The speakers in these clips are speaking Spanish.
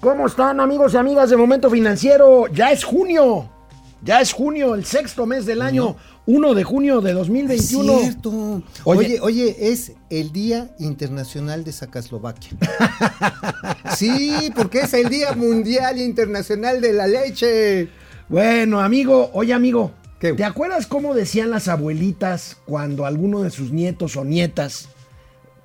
¿Cómo están amigos y amigas de Momento Financiero? Ya es junio. Ya es junio, el sexto mes del año, 1 de junio de 2021. Es cierto. Oye, oye, es el Día Internacional de Sacaslovaquia. sí, porque es el Día Mundial Internacional de la Leche. Bueno, amigo, oye, amigo, ¿te acuerdas cómo decían las abuelitas cuando alguno de sus nietos o nietas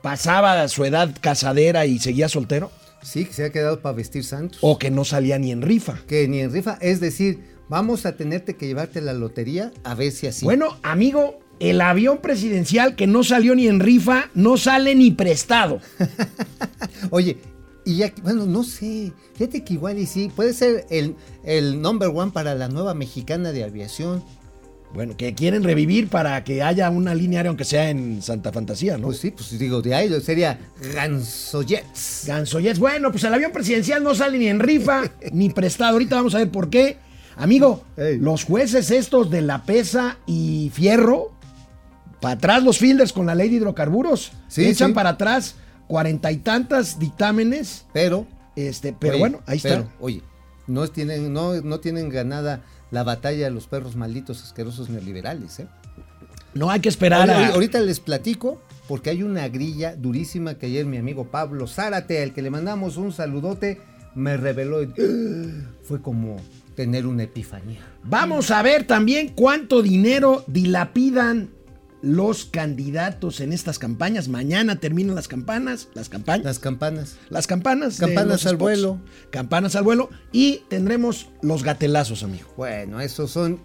pasaba a su edad casadera y seguía soltero? Sí, que se ha quedado para vestir santos. O que no salía ni en rifa. Que ni en rifa, es decir, vamos a tenerte que llevarte la lotería a ver si así. Bueno, amigo, el avión presidencial que no salió ni en rifa, no sale ni prestado. Oye, y ya, bueno, no sé, fíjate que igual y sí, puede ser el, el number one para la nueva mexicana de aviación. Bueno, que quieren revivir para que haya una línea aérea, aunque sea en Santa Fantasía, ¿no? Pues sí, pues digo, de ahí sería Gansoyets. Gansoyets. Bueno, pues el avión presidencial no sale ni en rifa ni prestado. Ahorita vamos a ver por qué. Amigo, los jueces estos de La Pesa y Fierro, para atrás los fielders con la ley de hidrocarburos, sí, echan para atrás cuarenta y tantas dictámenes. Pero, este, pero bueno, ahí está. Oye, no tienen, no, no tienen ganada la batalla de los perros malditos asquerosos neoliberales, ¿eh? No hay que esperar a... Ahorita les platico porque hay una grilla durísima que ayer mi amigo Pablo Zárate, al que le mandamos un saludote, me reveló. Fue como tener una epifanía. Vamos a ver también cuánto dinero dilapidan los candidatos en estas campañas. Mañana terminan las campanas, las campañas. Las campanas. Las campanas. Campanas al vuelo. Campanas al vuelo. Y tendremos los gatelazos, amigo. Bueno, esos son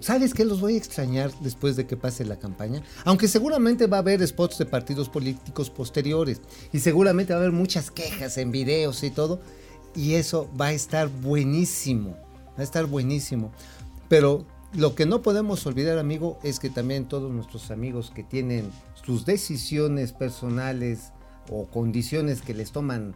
¿Sabes qué? Los voy a extrañar después de que pase la campaña. Aunque seguramente va a haber spots de partidos políticos posteriores. Y seguramente va a haber muchas quejas en videos y todo. Y eso va a estar buenísimo. Va a estar buenísimo. Pero lo que no podemos olvidar, amigo, es que también todos nuestros amigos que tienen sus decisiones personales o condiciones que les toman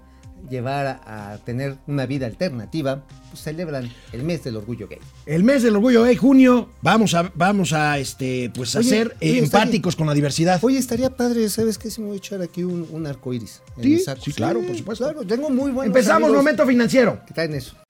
llevar a, tener una vida alternativa, pues celebran el mes del orgullo gay. El mes del orgullo gay, junio, vamos a, vamos a este, pues a ser empáticos con la diversidad. Oye, estaría padre, ¿sabes qué? Si me voy a echar aquí un, un arco iris. ¿Sí? sí, claro, por supuesto. Claro, tengo muy buenos Empezamos Momento Financiero. ¿Qué en eso?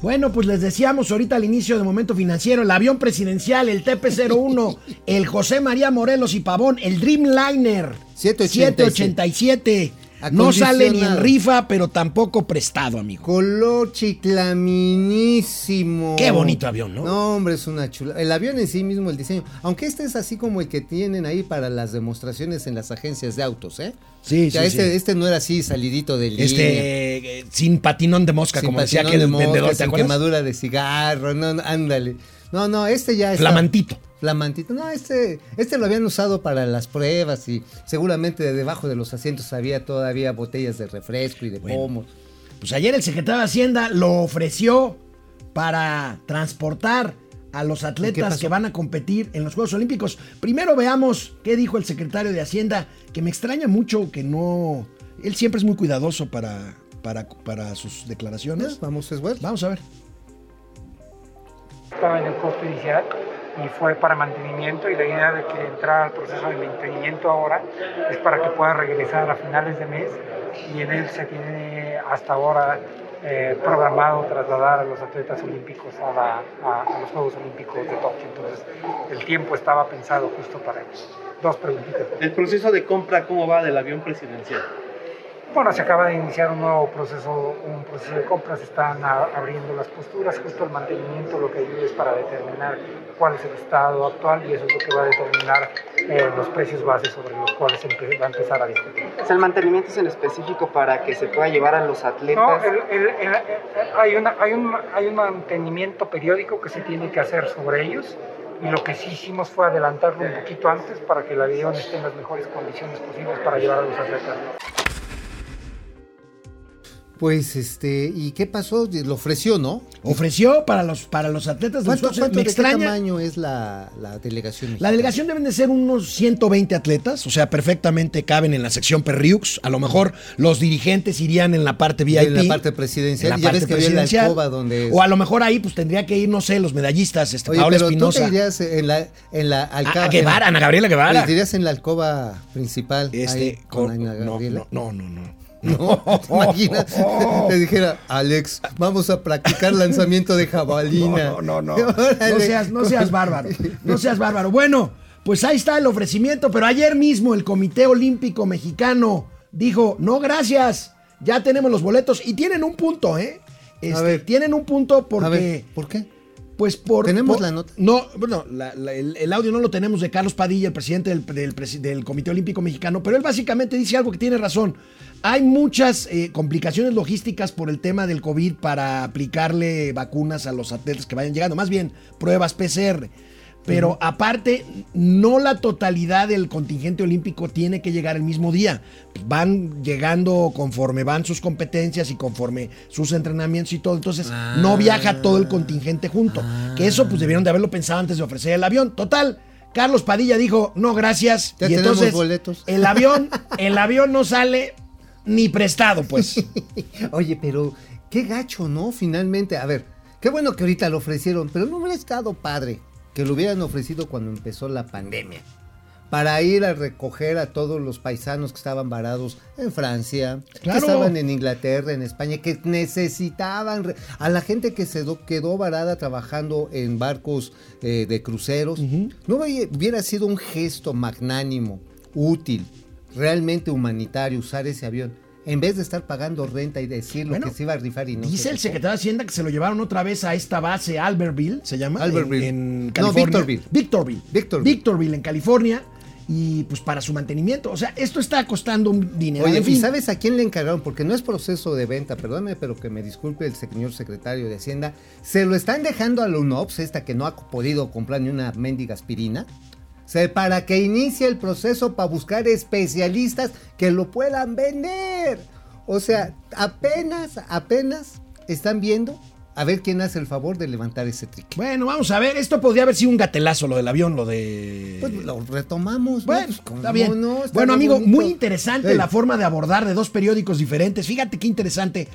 Bueno, pues les decíamos ahorita al inicio del momento financiero, el avión presidencial, el TP-01, el José María Morelos y Pavón, el Dreamliner 787. No sale ni en rifa, pero tampoco prestado, amigo. Color chiclaminísimo. Qué bonito avión, ¿no? No, hombre, es una chula. El avión en sí mismo, el diseño. Aunque este es así como el que tienen ahí para las demostraciones en las agencias de autos, ¿eh? Sí, o sea, sí, este, sí. este no era así salidito del Este, eh, sin patinón de mosca, sin como decía aquel de mosca, vendedor, ¿te sin acuerdas? quemadura de cigarro, no, ándale. No, no, este ya está. Flamantito. Flamantito. No, este, este lo habían usado para las pruebas y seguramente debajo de los asientos había todavía botellas de refresco y de Bueno. pomos. Pues ayer el secretario de Hacienda lo ofreció para transportar a los ¿Qué atletas que van a competir en los Juegos Olímpicos. Primero veamos qué dijo el secretario de Hacienda, que me extraña mucho que no... Él siempre es muy cuidadoso para, para, para sus declaraciones. Vamos, es bueno. Vamos a ver. Estaba en el costo inicial y fue para mantenimiento y la idea de que entrara al proceso de mantenimiento ahora es para que pueda regresar a finales de mes y en él se tiene hasta ahora eh, programado trasladar a los atletas olímpicos a, la- a- a los Juegos Olímpicos de Tokio. Entonces el tiempo estaba pensado justo para ellos. Dos preguntitas. El proceso de compra, ¿cómo va del avión presidencial? Bueno, se acaba de iniciar un nuevo proceso, un proceso de compras, están abriendo las posturas, justo el mantenimiento lo que ayuda es para determinar cuál es el estado actual y eso es lo que va a determinar eh, los precios base sobre los cuales se va a empezar a discutir. Sea, el mantenimiento es en específico para que se pueda llevar a los No, atletas. el- el- el- eh, hay, una, hay, un, hay un mantenimiento periódico que se tiene que hacer sobre ellos y lo que sí hicimos fue adelantarlo un poquito antes para que el avión esté en las mejores condiciones posibles para llevar a los atletas. Pues este, ¿y qué pasó? Lo ofreció, ¿no? Ofreció para los, para los atletas de los ¿Cuánto, cuánto Me de qué tamaño es la, la delegación? La delegación deben de ser unos 120 atletas, o sea, perfectamente caben en la sección Perriux. A lo mejor los dirigentes irían en la parte VIP. En la parte presidencial. en la ya parte que había la. O a lo mejor ahí pues tendría que ir, no sé, los medallistas, este, Oye, Paola pero tú Espinosa. te irías en la, en la A, alcaba- a Guevara, Ana Gabriela Guevara. Te irías en la alcoba principal. ahí, Este, con, con- Ana no, Gabriela. no, no, no, no. No, ¿te imaginas? Te dijera, Alex, vamos a practicar lanzamiento de jabalina. No, no, no. Órale. No seas, no seas bárbaro. No seas bárbaro. Bueno, pues ahí está el ofrecimiento, pero ayer mismo el Comité Olímpico Mexicano dijo, no, gracias, ya tenemos los boletos y tienen un punto, ¿eh? Este, ver. tienen un punto porque... A ver, ¿por qué? Pues por. ¿Tenemos por- la nota? No, bueno, la- la- el, el audio no lo tenemos de Carlos Padilla, el presidente del, del del Comité Olímpico Mexicano, pero él básicamente dice algo que tiene razón. Hay muchas eh, complicaciones logísticas por el tema del COVID para aplicarle vacunas a los atletas que vayan llegando, más bien pruebas PCR. Pero aparte, no la totalidad del contingente olímpico tiene que llegar el mismo día. Van llegando conforme van sus competencias y conforme sus entrenamientos y todo. Entonces, no viaja todo el contingente junto. Que eso, pues debieron de haberlo pensado antes de ofrecer el avión. Total. Carlos Padilla dijo, no, gracias. Ya y entonces, boletos. el avión, el avión no sale ni prestado, pues. Oye, pero qué gacho, ¿no? Finalmente, a ver, qué bueno que ahorita lo ofrecieron, pero no hubiera estado padre que lo hubieran ofrecido cuando empezó la pandemia. Para ir a recoger a todos los paisanos que estaban varados en Francia, Claro. que estaban en Inglaterra, en España, que necesitaban a la gente que se quedó varada trabajando en barcos eh, de cruceros. No hubiera sido un gesto magnánimo, útil, realmente humanitario usar ese avión. En vez de estar pagando renta y decir lo Bueno, que se iba a rifar y no Dice se el secretario de Hacienda que se lo llevaron otra vez a esta base, Albertville, se llama. Albertville. En, en No, California. Victorville. Victorville. Victorville. Victorville, en California. Y pues para su mantenimiento. O sea, esto está costando un dinero. Oye, en fin. ¿y sabes a quién le encargaron? Porque no es proceso de venta, perdóname, pero que me disculpe el señor secretario de Hacienda. Se lo están dejando a la UNOPS, esta que no ha podido comprar ni una mendiga aspirina. Para que inicie el proceso para buscar especialistas que lo puedan vender. O sea, apenas, apenas están viendo a ver quién hace el favor de levantar ese trique. Bueno, vamos a ver. Esto podría haber sido un gatelazo, lo del avión, lo de. Pues lo retomamos. ¿no? Bueno, Pues, ¿cómo está bien. no? Está bueno, amigo, bonito. muy interesante la forma de abordar de dos periódicos diferentes. Fíjate qué interesante.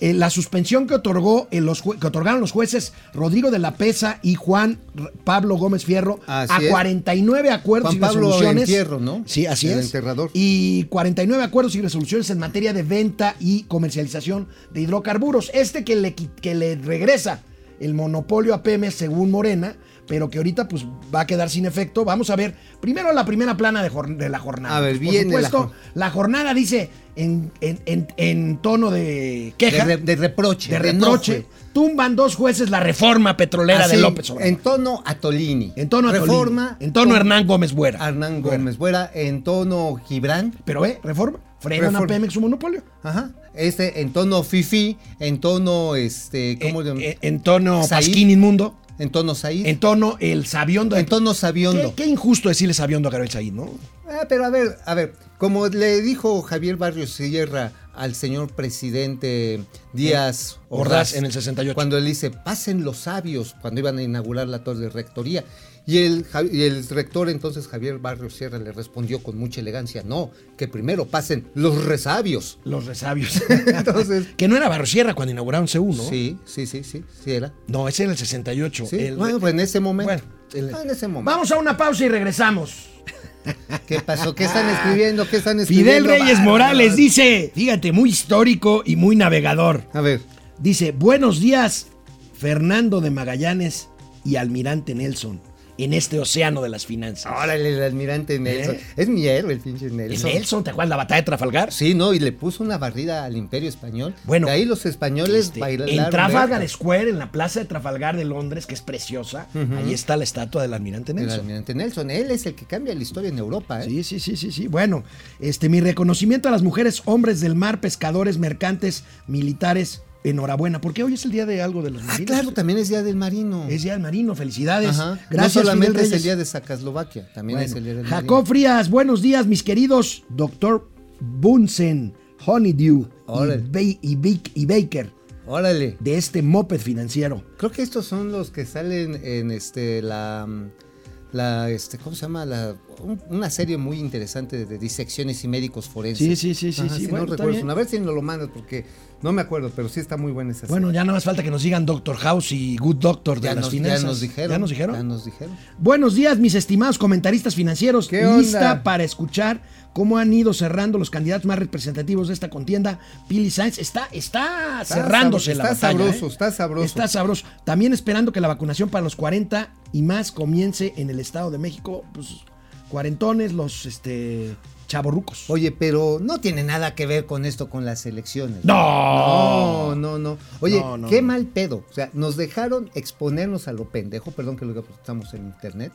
Eh, la suspensión que otorgó eh, los que otorgaron los jueces Rodrigo de la Pesa y Juan Pablo Gómez Fierro Así a es. 49 acuerdos Juan y Pablo resoluciones. Entierro, ¿no? Sí, así El es. enterrador. Y 49 acuerdos y resoluciones en materia de venta y comercialización de hidrocarburos. Este que le, que le regresa el monopolio a Pemex según Morena, pero que ahorita pues va a quedar sin efecto. Vamos a ver primero la primera plana de, la jornada. A ver, Por viene la supuesto, jor- la, jornada dice en, en- en- en tono de queja, De, re- de reproche. de reproche, tumban dos jueces la reforma petrolera de López Obrador. En tono Atolini. En tono Atolini, Reforma. en tono Hernán Gómez Buera. Hernán. Gómez Buera. En tono Gibran. Pero eh, reforma, frenan a Reforma. Pemex su monopolio. Ajá. Este en tono Fifi. En tono, este, ¿cómo en, le en- en tono. Pasquín Inmundo. En tono Said. En tono el sabiondo. En tono Sabiondo. ¿Qué, qué injusto decirle sabiondo a Gabriel Said, ¿no? Ah, pero a ver, a ver, como le dijo Javier Barrios Sierra al señor presidente Díaz Ordaz en el 68. Cuando él dice, pasen los sabios, cuando iban a inaugurar la torre de rectoría. Y el, Ja- y el rector entonces Javier Barrios Sierra le respondió con mucha elegancia, no, que primero pasen los resabios. Los resabios. Entonces- que no era Barrosierra cuando inauguraron C1, ¿no? Sí, sí, sí, sí, sí era. No, ese era el 68. Sí, El- bueno, pues en ese momento. Bueno, el- Ah, en ese momento. Vamos a una pausa y regresamos. ¿Qué pasó? ¿Qué están escribiendo? ¿Qué están escribiendo? Fidel Reyes. Morales dice, fíjate, muy histórico y muy navegador. A ver. Dice, buenos días, Fernando de Magallanes y Almirante Nelson, en este océano de las finanzas. Órale, el almirante Nelson. ¿Eh? Es mi héroe, el pinche ¿El Nelson. Nelson, ¿te acuerdas la batalla de Trafalgar? Sí, no, y le puso una barrida al imperio español. Bueno, de ahí los españoles Este, bailaron. en Trafalgar. Square, en la plaza de Trafalgar de Londres, que es preciosa, ahí está la estatua del almirante El Nelson. almirante Nelson, él es el que cambia la historia en Europa, ¿eh? Sí, sí, sí, sí, sí. Bueno, este, mi reconocimiento a las mujeres, hombres del mar, pescadores, mercantes, militares, enhorabuena, porque hoy es el día de algo de los Ah, marinos. claro, también es Día del Marino. Es día del marino, felicidades. Ajá. Gracias, no solamente Fidel es el. Día de Sacaslovaquia, también Bueno, es el Día del Jacob Marino. Frías, buenos días, mis queridos. Doctor Bunsen, Honeydew y, Baker Órale. de este moped financiero. Creo que estos son los que salen en este la la este ¿cómo se llama? La un- una serie muy interesante de, disecciones y médicos forenses. Sí, sí, sí, sí, sí, bueno, no recuerdo. A ver si nos lo mandas porque no me acuerdo, pero sí está muy buena esa Bueno, ya nada más falta que nos digan Doctor House y Good Doctor de ya las nos, finanzas. ya nos dijeron. ¿Ya nos dijeron? Ya nos dijeron. Buenos días, mis estimados comentaristas financieros. ¿Qué onda? Lista para escuchar cómo han ido cerrando los candidatos más representativos de esta contienda. Pili Sainz está, está, cerrándose sabroso, la está batalla, sabroso, ¿eh? está sabroso. Está sabroso. También esperando que la vacunación para los 40 y más comience en el Estado de México. Pues cuarentones, los este chavorrucos. Oye, pero no tiene nada que ver con esto con las elecciones. No. No, no, no. Oye, No, no, qué no. mal pedo. O sea, nos dejaron exponernos a lo pendejo, perdón que lo estamos en internet,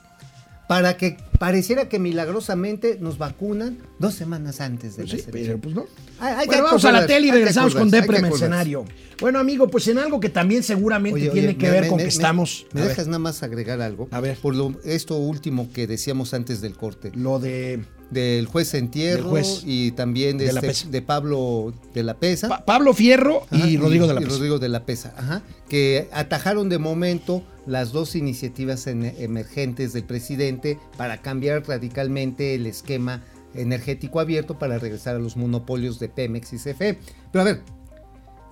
para que pareciera que milagrosamente nos vacunan dos semanas antes de Pues la sí, pero pues no. Hay- Bueno, vamos a la tele y regresamos con Depre. Mercenario. Bueno, amigo, pues en algo que también seguramente Oye, tiene oye, que me- ver me- con me- que estamos. ¿Me ver, dejas nada más agregar algo? A ver. Por lo, esto último que decíamos antes del corte. lo de Del juez Entierro juez. y también de, De la este- de Pablo de la Pesa. Pa- Pablo Fierro Ajá, y Rodrigo de la y Pesa. Rodrigo de la Pesa, ajá, que atajaron de momento las dos iniciativas en- emergentes del presidente para cambiar radicalmente el esquema energético abierto para regresar a los monopolios de Pemex y CFE. Pero a ver,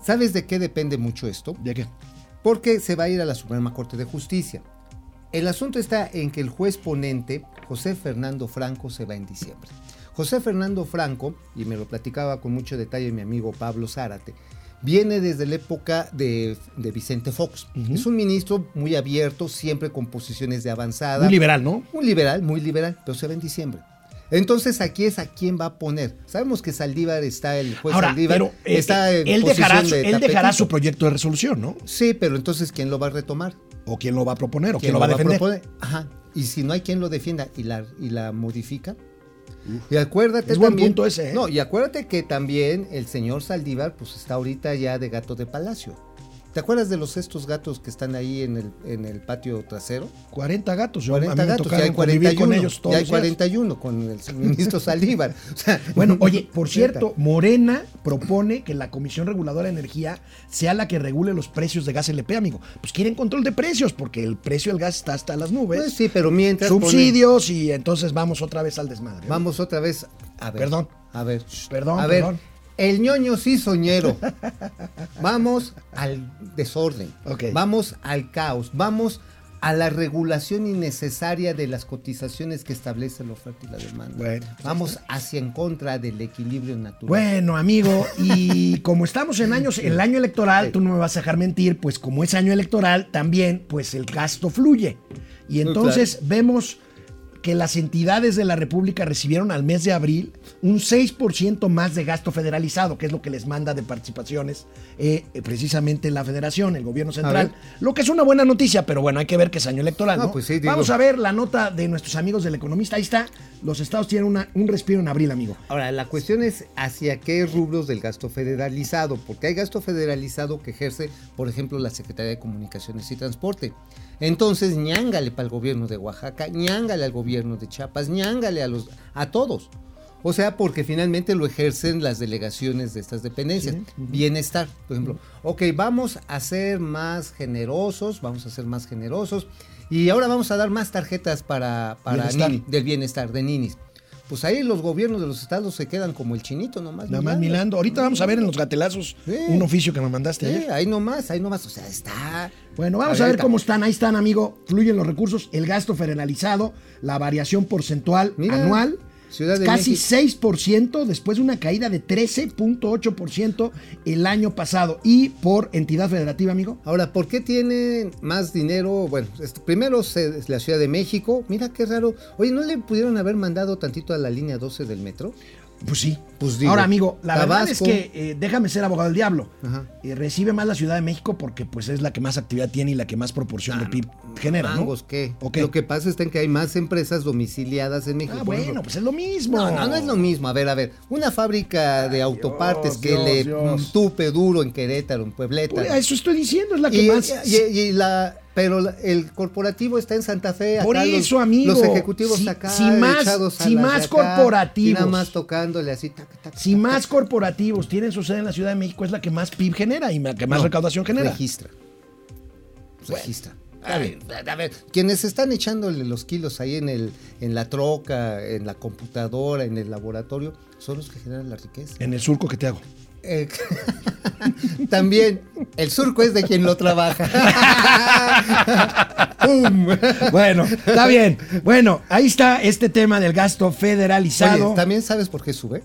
¿sabes de qué depende mucho esto? ¿De qué? Porque se va a ir a la Suprema Corte de Justicia. El asunto está en que el juez ponente, José Fernando Franco, se va en diciembre. José Fernando Franco, y me lo platicaba con mucho detalle mi amigo Pablo Zárate, viene desde la época de, de Vicente Fox. Es un ministro muy abierto, siempre con posiciones de avanzada. Muy liberal, ¿no? Un liberal, muy liberal, pero se va en diciembre. Entonces aquí es a quién va a poner. Sabemos que Saldívar está, el juez Ahora, Saldívar pero eh, está en él, dejará, de él dejará su proyecto de resolución, ¿no? Sí, pero entonces ¿quién lo va a retomar? O quién lo va a proponer, o quién, ¿Quién lo va a defender. proponer? Ajá. Y si no hay quien lo defienda y la, y la modifica. Y acuérdate Es buen también. punto ese, ¿eh? No, y acuérdate que también el señor Saldívar, pues está ahorita ya de gato de palacio. ¿Te acuerdas de los estos gatos que están ahí en el, en el patio trasero? 40 gatos. Yo, a 40 mí me gatos, ya hay convivir 41. con ellos todos ya hay los días. 41 con el ministro Saldívar. O sea, Bueno, oye, por cierto, Morena propone que la Comisión Reguladora de Energía sea la que regule los precios de gas LP, amigo. Pues quieren control de precios, porque el precio del gas está hasta las nubes. Pues sí, pero mientras. subsidios y entonces vamos otra vez al desmadre. Vamos otra vez. A ver. Perdón. A ver. Perdón, A ver. perdón. El ñoño sí soñero. Vamos al desorden. Vamos al caos. Vamos a la regulación innecesaria de las cotizaciones que establece la oferta y la demanda. Bueno, Vamos hacia en contra del equilibrio natural. Bueno, amigo, y como estamos en años, el año electoral, tú no me vas a dejar mentir, pues como es año electoral, también, pues el gasto fluye. Y entonces vemos que las entidades de la República recibieron al mes de abril un 6% más de gasto federalizado, que es lo que les manda de participaciones eh, eh, precisamente la federación, el gobierno central. Lo que es una buena noticia, pero bueno, hay que ver que es año electoral, No, ¿no? pues sí, Vamos a ver la nota de nuestros amigos del economista. Ahí está, los estados tienen una- un respiro en abril, amigo. Ahora, la cuestión es hacia qué rubros del gasto federalizado, porque hay gasto federalizado que ejerce, por ejemplo, la Secretaría de Comunicaciones y Transporte. Entonces, ñángale para el gobierno de Oaxaca, ñángale al gobierno de Chiapas, ñángale a los a todos. O sea, porque finalmente lo ejercen las delegaciones de estas dependencias. Bienestar, por ejemplo. Ok, vamos a ser más generosos, vamos a ser más generosos. Y ahora vamos a dar más tarjetas para, para Bienestar. Nini, del bienestar, de ninis. Pues ahí los gobiernos de los estados se quedan como el chinito nomás. Nada más milando. Ahorita vamos a ver en los gatelazos Sí. un oficio que me mandaste Sí, ayer. ahí nomás, ahí nomás. O sea, está. Bueno, vamos a, ver cómo están. Ahí están, amigo. Fluyen los recursos, el gasto federalizado, la variación porcentual Mira, anual. Ciudad de casi México. 6% después de una caída de 13.8% el año pasado. Y por entidad federativa, amigo. Ahora, ¿por qué tienen más dinero? Bueno, primero es la Ciudad de México. Mira qué raro. Oye, ¿no le pudieron haber mandado tantito a la línea 12 del metro? Pues sí. Pues digo, Ahora, amigo, la verdad es Tabasco. que eh, déjame ser abogado del diablo. Ajá. Eh, recibe más la Ciudad de México porque pues es la que más actividad tiene y la que más proporción de PIB genera, ¿no? Mangos, ¿qué? Lo que pasa está en que hay más empresas domiciliadas en México. Ah, bueno, pues es lo mismo. No, no, no es lo mismo. A ver, a ver. Una fábrica de autopartes que Dios, le Dios. tupe duro en Querétaro, en Puebleta. A eso estoy diciendo, es la que y, más. y- y la, Pero el corporativo está en Santa Fe. Por acá los- eso, amigo, Los ejecutivos si- acá. si más- si más acá, corporativos. y nada más tocándole así. tac, tac, Si tac, más corporativos tienen su sede en la Ciudad de México, es la que más PIB genera y la que más No, recaudación genera. Registra. Registra. A ver, a ver, quienes están echándole los kilos ahí en el, en la troca, en la computadora, en el laboratorio, son los que generan la riqueza. En el surco que te hago. Eh, también el surco es de quien lo trabaja. Bueno, está bien. Bueno, ahí está este tema del gasto federalizado. Oye, ¿también sabes por qué sube?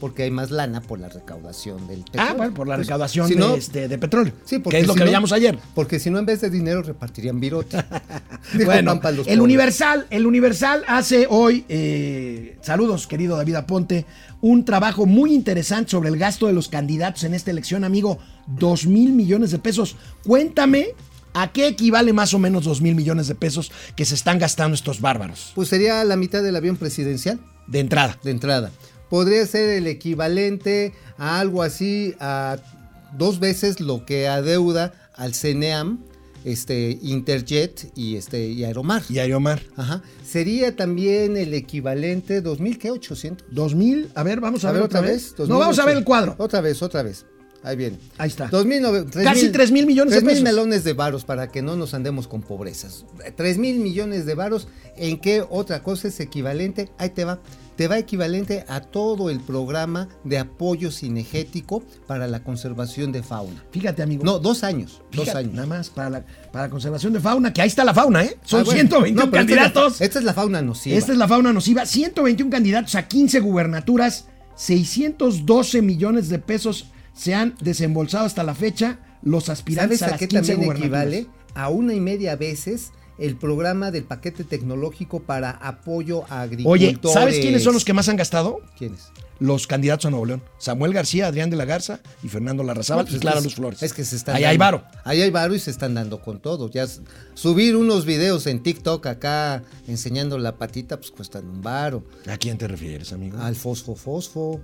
Porque hay más lana por la recaudación del petróleo. ah, bueno, por la Pues, recaudación si de, este, de petróleo. Sí, porque que es lo que no- veíamos ayer. Porque si no, en vez de dinero repartirían virote. Bueno, el pobres. Universal, el Universal hace hoy, eh, saludos querido David Aponte, un trabajo muy interesante sobre el gasto de los candidatos en esta elección, amigo, dos mil millones de pesos. Cuéntame a qué equivale más o menos dos mil millones de pesos que se están gastando estos bárbaros Pues sería la mitad del avión presidencial de entrada. de entrada. Podría ser el equivalente a algo así a dos veces lo que adeuda al CNEAM, este Interjet y este y Aeromar. Y Aeromar. Ajá. Sería también el equivalente 2800. Dos mil, a ver, vamos a, A ver otra vez. No, vamos a ver el cuadro. Otra vez, otra vez. Ahí viene. Ahí está. 2009 tres Casi tres mil millones de tres mil pesos. melones de varos para que no nos andemos con pobrezas. Tres mil millones de varos. ¿En qué otra cosa es equivalente? Ahí te va. Te va equivalente a todo el programa de apoyo cinegético para la conservación de fauna. Fíjate, amigo. No, dos años. dos años. Nada más para la, para la conservación de fauna, que ahí está la fauna, ¿eh? Son Ah, bueno. 121 No, pero esta es la- candidatos. Esta es la fauna nociva. Esta es la fauna nociva. 121 candidatos a 15 gubernaturas. 612 millones de pesos se han desembolsado hasta la fecha los aspirantes ¿Sabes a a las qué 15 también equivale? A una y media veces el programa del paquete tecnológico para apoyo a agricultores. Oye, ¿sabes quiénes son los que más han gastado? ¿Quiénes? Los candidatos a Nuevo León. Samuel García, Adrián de la Garza y Fernando Larrazábal No, pues y es Clara Luz Flores. Es que se están Ahí hay varo. Ahí hay varo y se están dando con todo. Ya subir unos videos en TikTok acá enseñando la patita, pues cuestan un varo. ¿A quién te refieres, amigo? Al fosfo fosfo,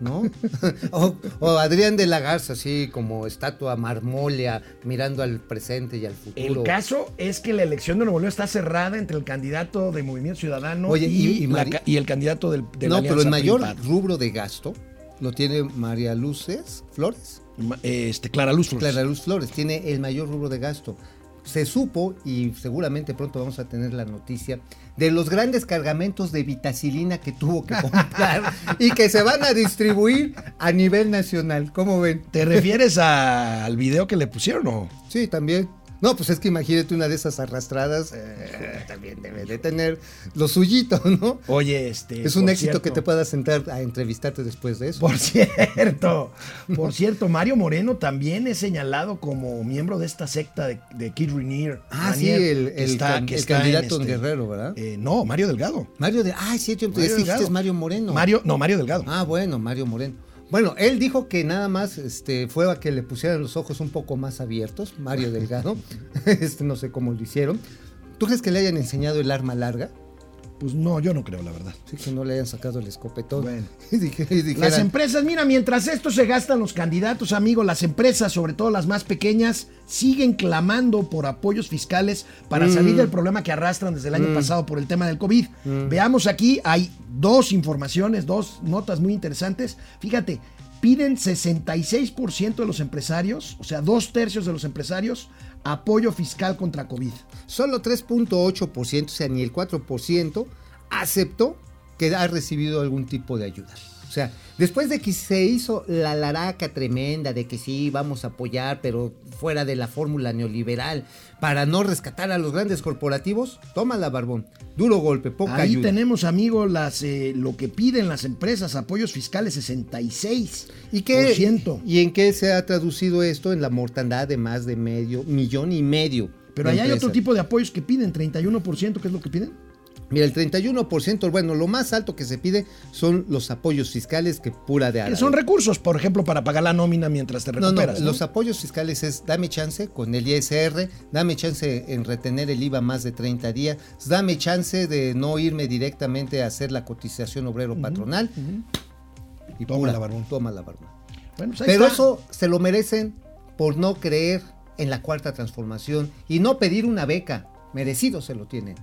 ¿no? o, o Adrián de la Garza, así como estatua marmólea, mirando al presente y al futuro. El caso es que la elección de Nuevo León está cerrada entre el candidato de Movimiento Ciudadano Oye, y, y- y la Mari- ca- y el candidato del, de la no, pero el mayor rubro de gasto lo tiene María Luces Flores. Este, Clara Luz Flores. Clara Luz Flores tiene el mayor rubro de gasto. Se supo, y seguramente pronto vamos a tener la noticia, de los grandes cargamentos de vitacilina que tuvo que comprar y que se van a distribuir a nivel nacional. ¿Cómo ven? ¿Te refieres a- al video que le pusieron o? Sí, también. No, pues es que imagínate una de esas arrastradas, eh, también debe de tener lo suyito, ¿no? Oye, este. Es un éxito que te puedas sentar a entrevistarte después de eso. Por cierto, por cierto, Mario Moreno también es señalado como miembro de esta secta de, de Kid Rainier. Ah, sí, el, el está- can- candidato en este- Guerrero, ¿verdad? eh, no, Mario Delgado. Mario de. Ah, sí, yo Mario es Mario Moreno. Mario, no, Mario Delgado. Ah, bueno, Mario Moreno. Bueno, él dijo que nada más este, fue a que le pusieran los ojos un poco más abiertos, Mario Delgado. este, no sé cómo lo hicieron. ¿Tú crees que le hayan enseñado el arma larga? Pues no, yo no creo, la verdad. Sí, que no le hayan sacado el escopetón. Bueno. Y dije- y Las empresas, mira, mientras esto se gastan los candidatos, amigos, las empresas, sobre todo las más pequeñas, siguen clamando por apoyos fiscales para salir del problema que arrastran desde el año pasado por el tema del COVID. Veamos aquí, hay dos informaciones, dos notas muy interesantes. Fíjate, piden 66% de los empresarios, o sea, dos tercios de los empresarios, apoyo fiscal contra COVID. Solo 3.8%, o sea, ni el 4%, aceptó que ha recibido algún tipo de ayuda. O sea, después de que se hizo la laraca tremenda de que sí, vamos a apoyar, pero fuera de la fórmula neoliberal, para no rescatar a los grandes corporativos, toma la barbón. Duro golpe, poca Ahí ayuda. tenemos, amigos, las, eh, lo que piden las empresas, apoyos fiscales 66%. ¿Y, qué, ¿Y en qué se ha traducido esto? En la mortandad de más de medio millón y medio. Pero ahí hay otro tipo de apoyos que piden, 31%, ¿qué es lo que piden? Mira, el 31%, bueno, lo más alto que se pide son los apoyos fiscales que pura de árabe. son recursos, por ejemplo, para pagar la nómina mientras te no, recuperas. ¿no? los apoyos fiscales es dame chance con el ISR, dame chance en retener el IVA más de 30 días, dame chance de no irme directamente a hacer la cotización obrero patronal. Y Toma pura, la barbón. Toma la barbón. Bueno, pues Pero está. eso se lo merecen por no creer en la cuarta transformación y no pedir una beca. Merecido se lo tienen.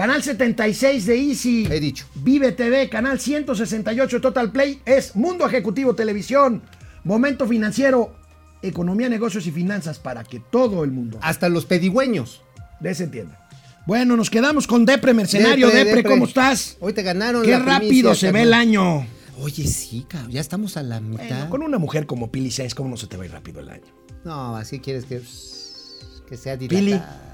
Canal 76 de Easy. He dicho. Vive TV, canal 168 de Total Play. Es Mundo Ejecutivo Televisión. Momento financiero, economía, negocios y finanzas para que todo el mundo Hasta los pedigüeños. de se entienda. Bueno, nos quedamos con Depre Mercenario. Depre, Depre, Depre. ¿cómo estás? Hoy te ganaron Qué la rápido primicia, se ve el año. Oye, sí, cabrón, ya estamos a la mitad. Bueno, con una mujer como Pili Sáenz, ¿cómo no se te va a ir rápido el año? No, así quieres que, que sea Pili, dilatada. dilatada.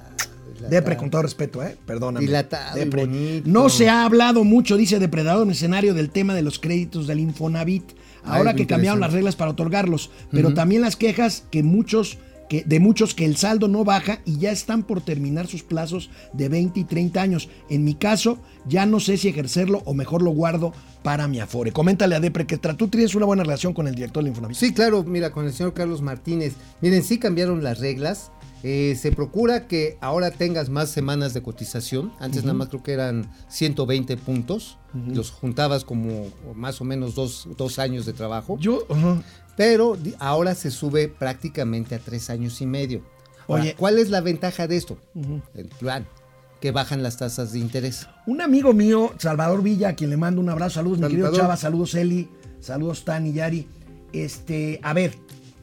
Depre, con todo respeto, ¿eh? Perdóname. Dilatado y Depre. bonito. No se ha hablado mucho, dice Depredador Mercenario, del tema de los créditos del Infonavit. Ah, Ahora que cambiaron las reglas para otorgarlos, pero también las quejas que muchos que, de muchos que el saldo no baja y ya están por terminar sus plazos de 20 y 30 años. En mi caso, ya no sé si ejercerlo o mejor lo guardo para mi afore. Coméntale a Depre que tú tienes una buena relación con el director del Infonavit. Sí, claro, mira, con el señor Carlos Martínez. Miren, sí cambiaron las reglas. Eh, se procura que ahora tengas más semanas de cotización. Antes nada más creo que eran 120 puntos. Los juntabas como más o menos dos, dos años de trabajo. Yo. Pero ahora se sube prácticamente a tres años y medio. Ahora, Oye. ¿cuál es la ventaja de esto? El plan, que bajan las tasas de interés. Un amigo mío, Salvador Villa, a quien le mando un abrazo, saludos, mi querido. Chava, saludos Eli, saludos Tan y Yari. Este, a ver,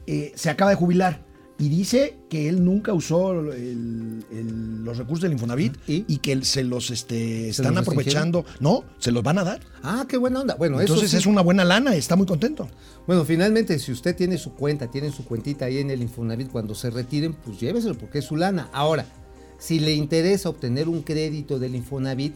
eh, se acaba de jubilar y dice que él nunca usó el- el- los recursos del Infonavit ¿Y? y, que se los este, están los aprovechando. No, se los van a dar. Ah, qué buena onda. Bueno, Entonces eso sí. es una buena lana, está muy contento. Bueno, finalmente, si usted tiene su cuenta, tiene su cuentita ahí en el Infonavit, cuando se retiren, pues lléveselo porque es su lana. Ahora, si le interesa obtener un crédito del Infonavit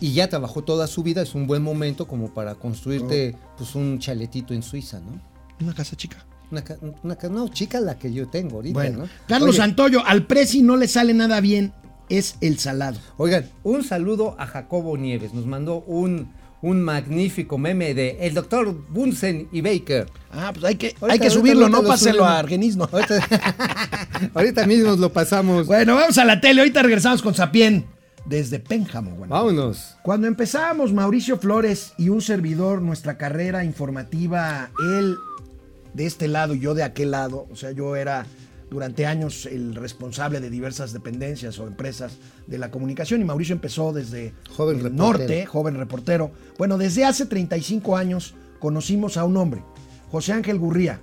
y ya trabajó toda su vida, es un buen momento como para construirte pues un chaletito en Suiza, ¿no? Una casa chica. Una, no, chica la que yo tengo ahorita, Bueno, ¿no? Carlos Oye, Santoyo, al Prezi no le sale nada bien, es el salado. Oigan, un saludo a Jacobo Nieves. Nos mandó un, un magnífico meme de el doctor Bunsen y Baker. Ah, pues hay que, Ahorita- hay que subirlo, no lo páselo a Argenismo. Ahorita, ahorita mismo lo pasamos. Bueno, vamos a la tele. Ahorita regresamos con Sapien desde Pénjamo. Bueno. Vámonos. Cuando empezábamos Mauricio Flores y un servidor nuestra carrera informativa, él de este lado y yo de aquel lado, o sea, yo era durante años el responsable de diversas dependencias o empresas de la comunicación y Mauricio empezó desde Joven el reportero. norte, joven reportero. Bueno, desde hace 35 años conocimos a un hombre, José Ángel Gurría,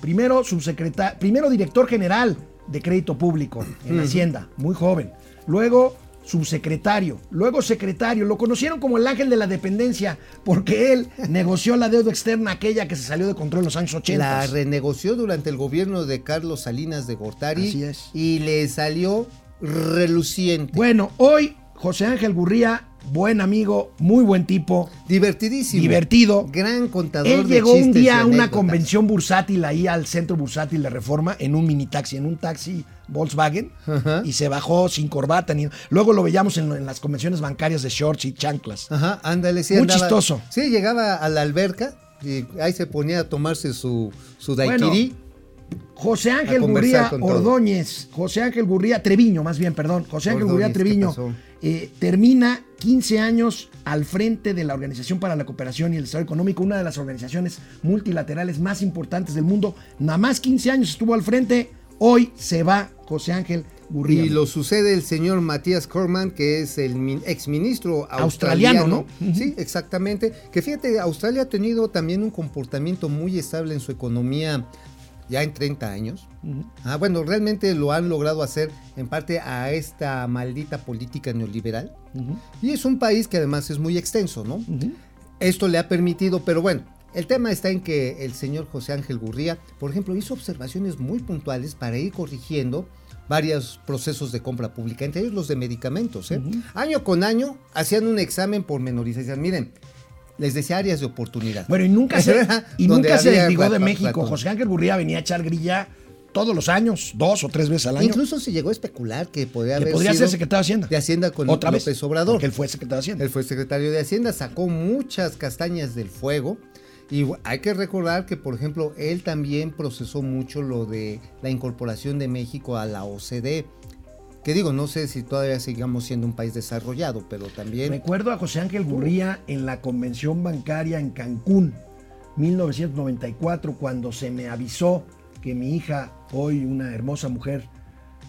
primero subsecretario, primero director general de crédito público en Hacienda, muy joven. Luego subsecretario, luego secretario. Lo conocieron como el ángel de la dependencia porque él negoció la deuda externa aquella que se salió de control en los años 80. La renegoció durante el gobierno de Carlos Salinas de Gortari. Así es. Y le salió reluciente. Bueno, hoy José Ángel Gurría, buen amigo, muy buen tipo, divertidísimo. divertido. Gran contador Él de llegó un día a una convención bursátil ahí al centro bursátil de Reforma en un mini taxi, en un taxi Volkswagen y se bajó sin corbata ni luego lo veíamos en, en las convenciones bancarias de shorts y chanclas. Ajá, ándale, sí. Muy andaba- chistoso. Sí, llegaba a la alberca y ahí se ponía a tomarse su, su Bueno, daiquiri. José Ángel Gurría. Ordóñez, José Ángel Gurría Treviño, más bien, perdón, José Ángel Gurría Ordóñez, ¿qué Treviño eh, termina 15 años al frente de la Organización para la Cooperación y el Desarrollo Económico, una de las organizaciones multilaterales más importantes del mundo. Nada más 15 años estuvo al frente, hoy se va José Ángel Gurría. Y lo sucede el señor Matías Corman, que es el min- exministro Australiano, australiano. ¿no? Sí, exactamente. Que fíjate, Australia ha tenido también un comportamiento muy estable en su economía ya en 30 años. Ah, bueno, realmente lo han logrado hacer en parte a esta maldita política neoliberal. Y es un país que además es muy extenso, ¿no? Esto le ha permitido, pero bueno, el tema está en que el señor José Ángel Gurría, por ejemplo, hizo observaciones muy puntuales para ir corrigiendo varios procesos de compra pública, entre ellos los de medicamentos. ¿eh? Año con año hacían un examen por menorización. Miren, les decía áreas de oportunidad. Bueno, y nunca se, y nunca se desligó de México. José Ángel Gurría venía a echar grilla todos los años, dos o tres veces al año. Incluso se llegó a especular que podría que haber podría sido ser secretario de Hacienda. de Hacienda con Otra López vez, Obrador. Porque él fue secretario de Hacienda. Él fue secretario de Hacienda, sacó muchas castañas del fuego. Y hay que recordar que, por ejemplo, él también procesó mucho lo de la incorporación de México a la OCDE. Que digo, no sé si todavía sigamos siendo un país desarrollado, pero también... Recuerdo a José Ángel Gurría en la convención bancaria en Cancún, 1994, cuando se me avisó que mi hija, hoy una hermosa mujer,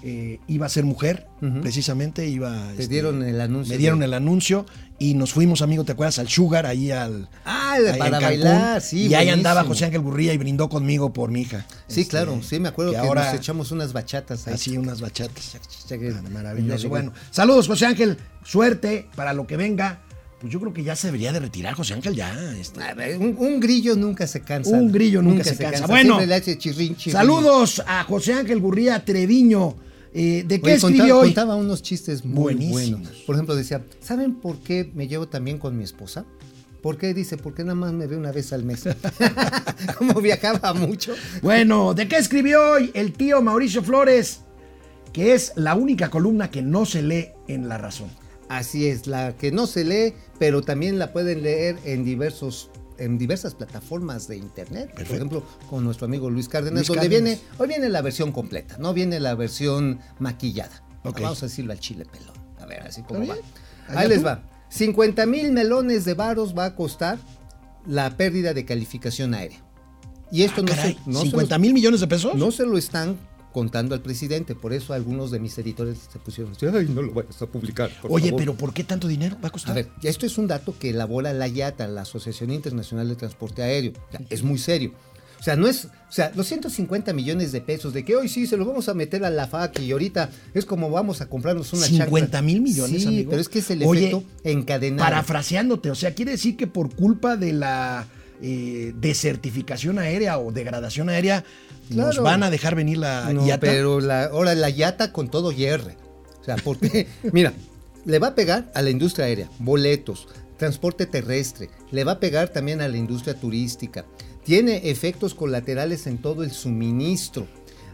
eh, iba a ser mujer, precisamente, iba... Te este, dieron el anuncio. Me dieron de- el anuncio y nos fuimos, amigo, ¿te acuerdas? Al Sugar, ahí al... Ah, ahí para bailar, sí. Y ahí andaba. José Ángel Gurría y brindó conmigo por mi hija. Sí, Este, claro, sí, me acuerdo que, ahora nos echamos unas bachatas ahí. así unas bachatas. Ah, Maravilloso. Bueno, saludos, José Ángel. Suerte para lo que venga. Pues yo creo que ya se debería de retirar, José Ángel, ya. este. A ver, un, un grillo nunca se cansa. Un grillo nunca se cansa. Bueno. Le hace chirrín, chirrín. Saludos a José Ángel Gurría Treviño. Eh, ¿De qué Oye, escribió contaba, hoy? contaba unos chistes muy Buenísimos. buenos. Por ejemplo, decía, ¿saben por qué me llevo también con mi esposa? ¿Por qué? Dice, porque nada más me ve una vez al mes. Como viajaba mucho. Bueno, ¿de qué escribió hoy el tío Mauricio Flores? Que es la única columna que no se lee en La Razón. Así es, la que no se lee, pero también la pueden leer en diversos en diversas plataformas de internet, por ejemplo, con nuestro amigo Luis Cárdenas, Luis donde Cárdenas. viene, hoy viene la versión completa, no viene la versión maquillada. Ok. Vamos a decirlo al chile pelón. A ver, así como ¿Está va. Ahí les tú. va. 50 mil melones de varos va a costar la pérdida de calificación aérea. Y esto Ah, no, caray, se, no, se ¿50 lo, mil millones de pesos? no se lo están contando al presidente, por eso algunos de mis editores se pusieron, ay, no lo vayas a publicar. por Oye, favor". pero ¿por qué tanto dinero va a costar? A ver, esto es un dato que elabora la IATA, la Asociación Internacional de Transporte Aéreo. Es muy serio. O sea, no es, o sea, los 150 millones de pesos de que hoy sí se los vamos a meter a la FAC y ahorita es como vamos a comprarnos una 50 chancla. mil millones, Sí, amigo. pero es que es el Oye, efecto encadenado. Parafraseándote, o sea, quiere decir que por culpa de la eh, desertificación aérea o degradación aérea, nos van a dejar venir la No, IATA. pero la, ahora la IATA con todo hierre. O sea, porque, mira, le va a pegar a la industria aérea, boletos, transporte terrestre, le va a pegar también a la industria turística. Tiene efectos colaterales en todo el suministro.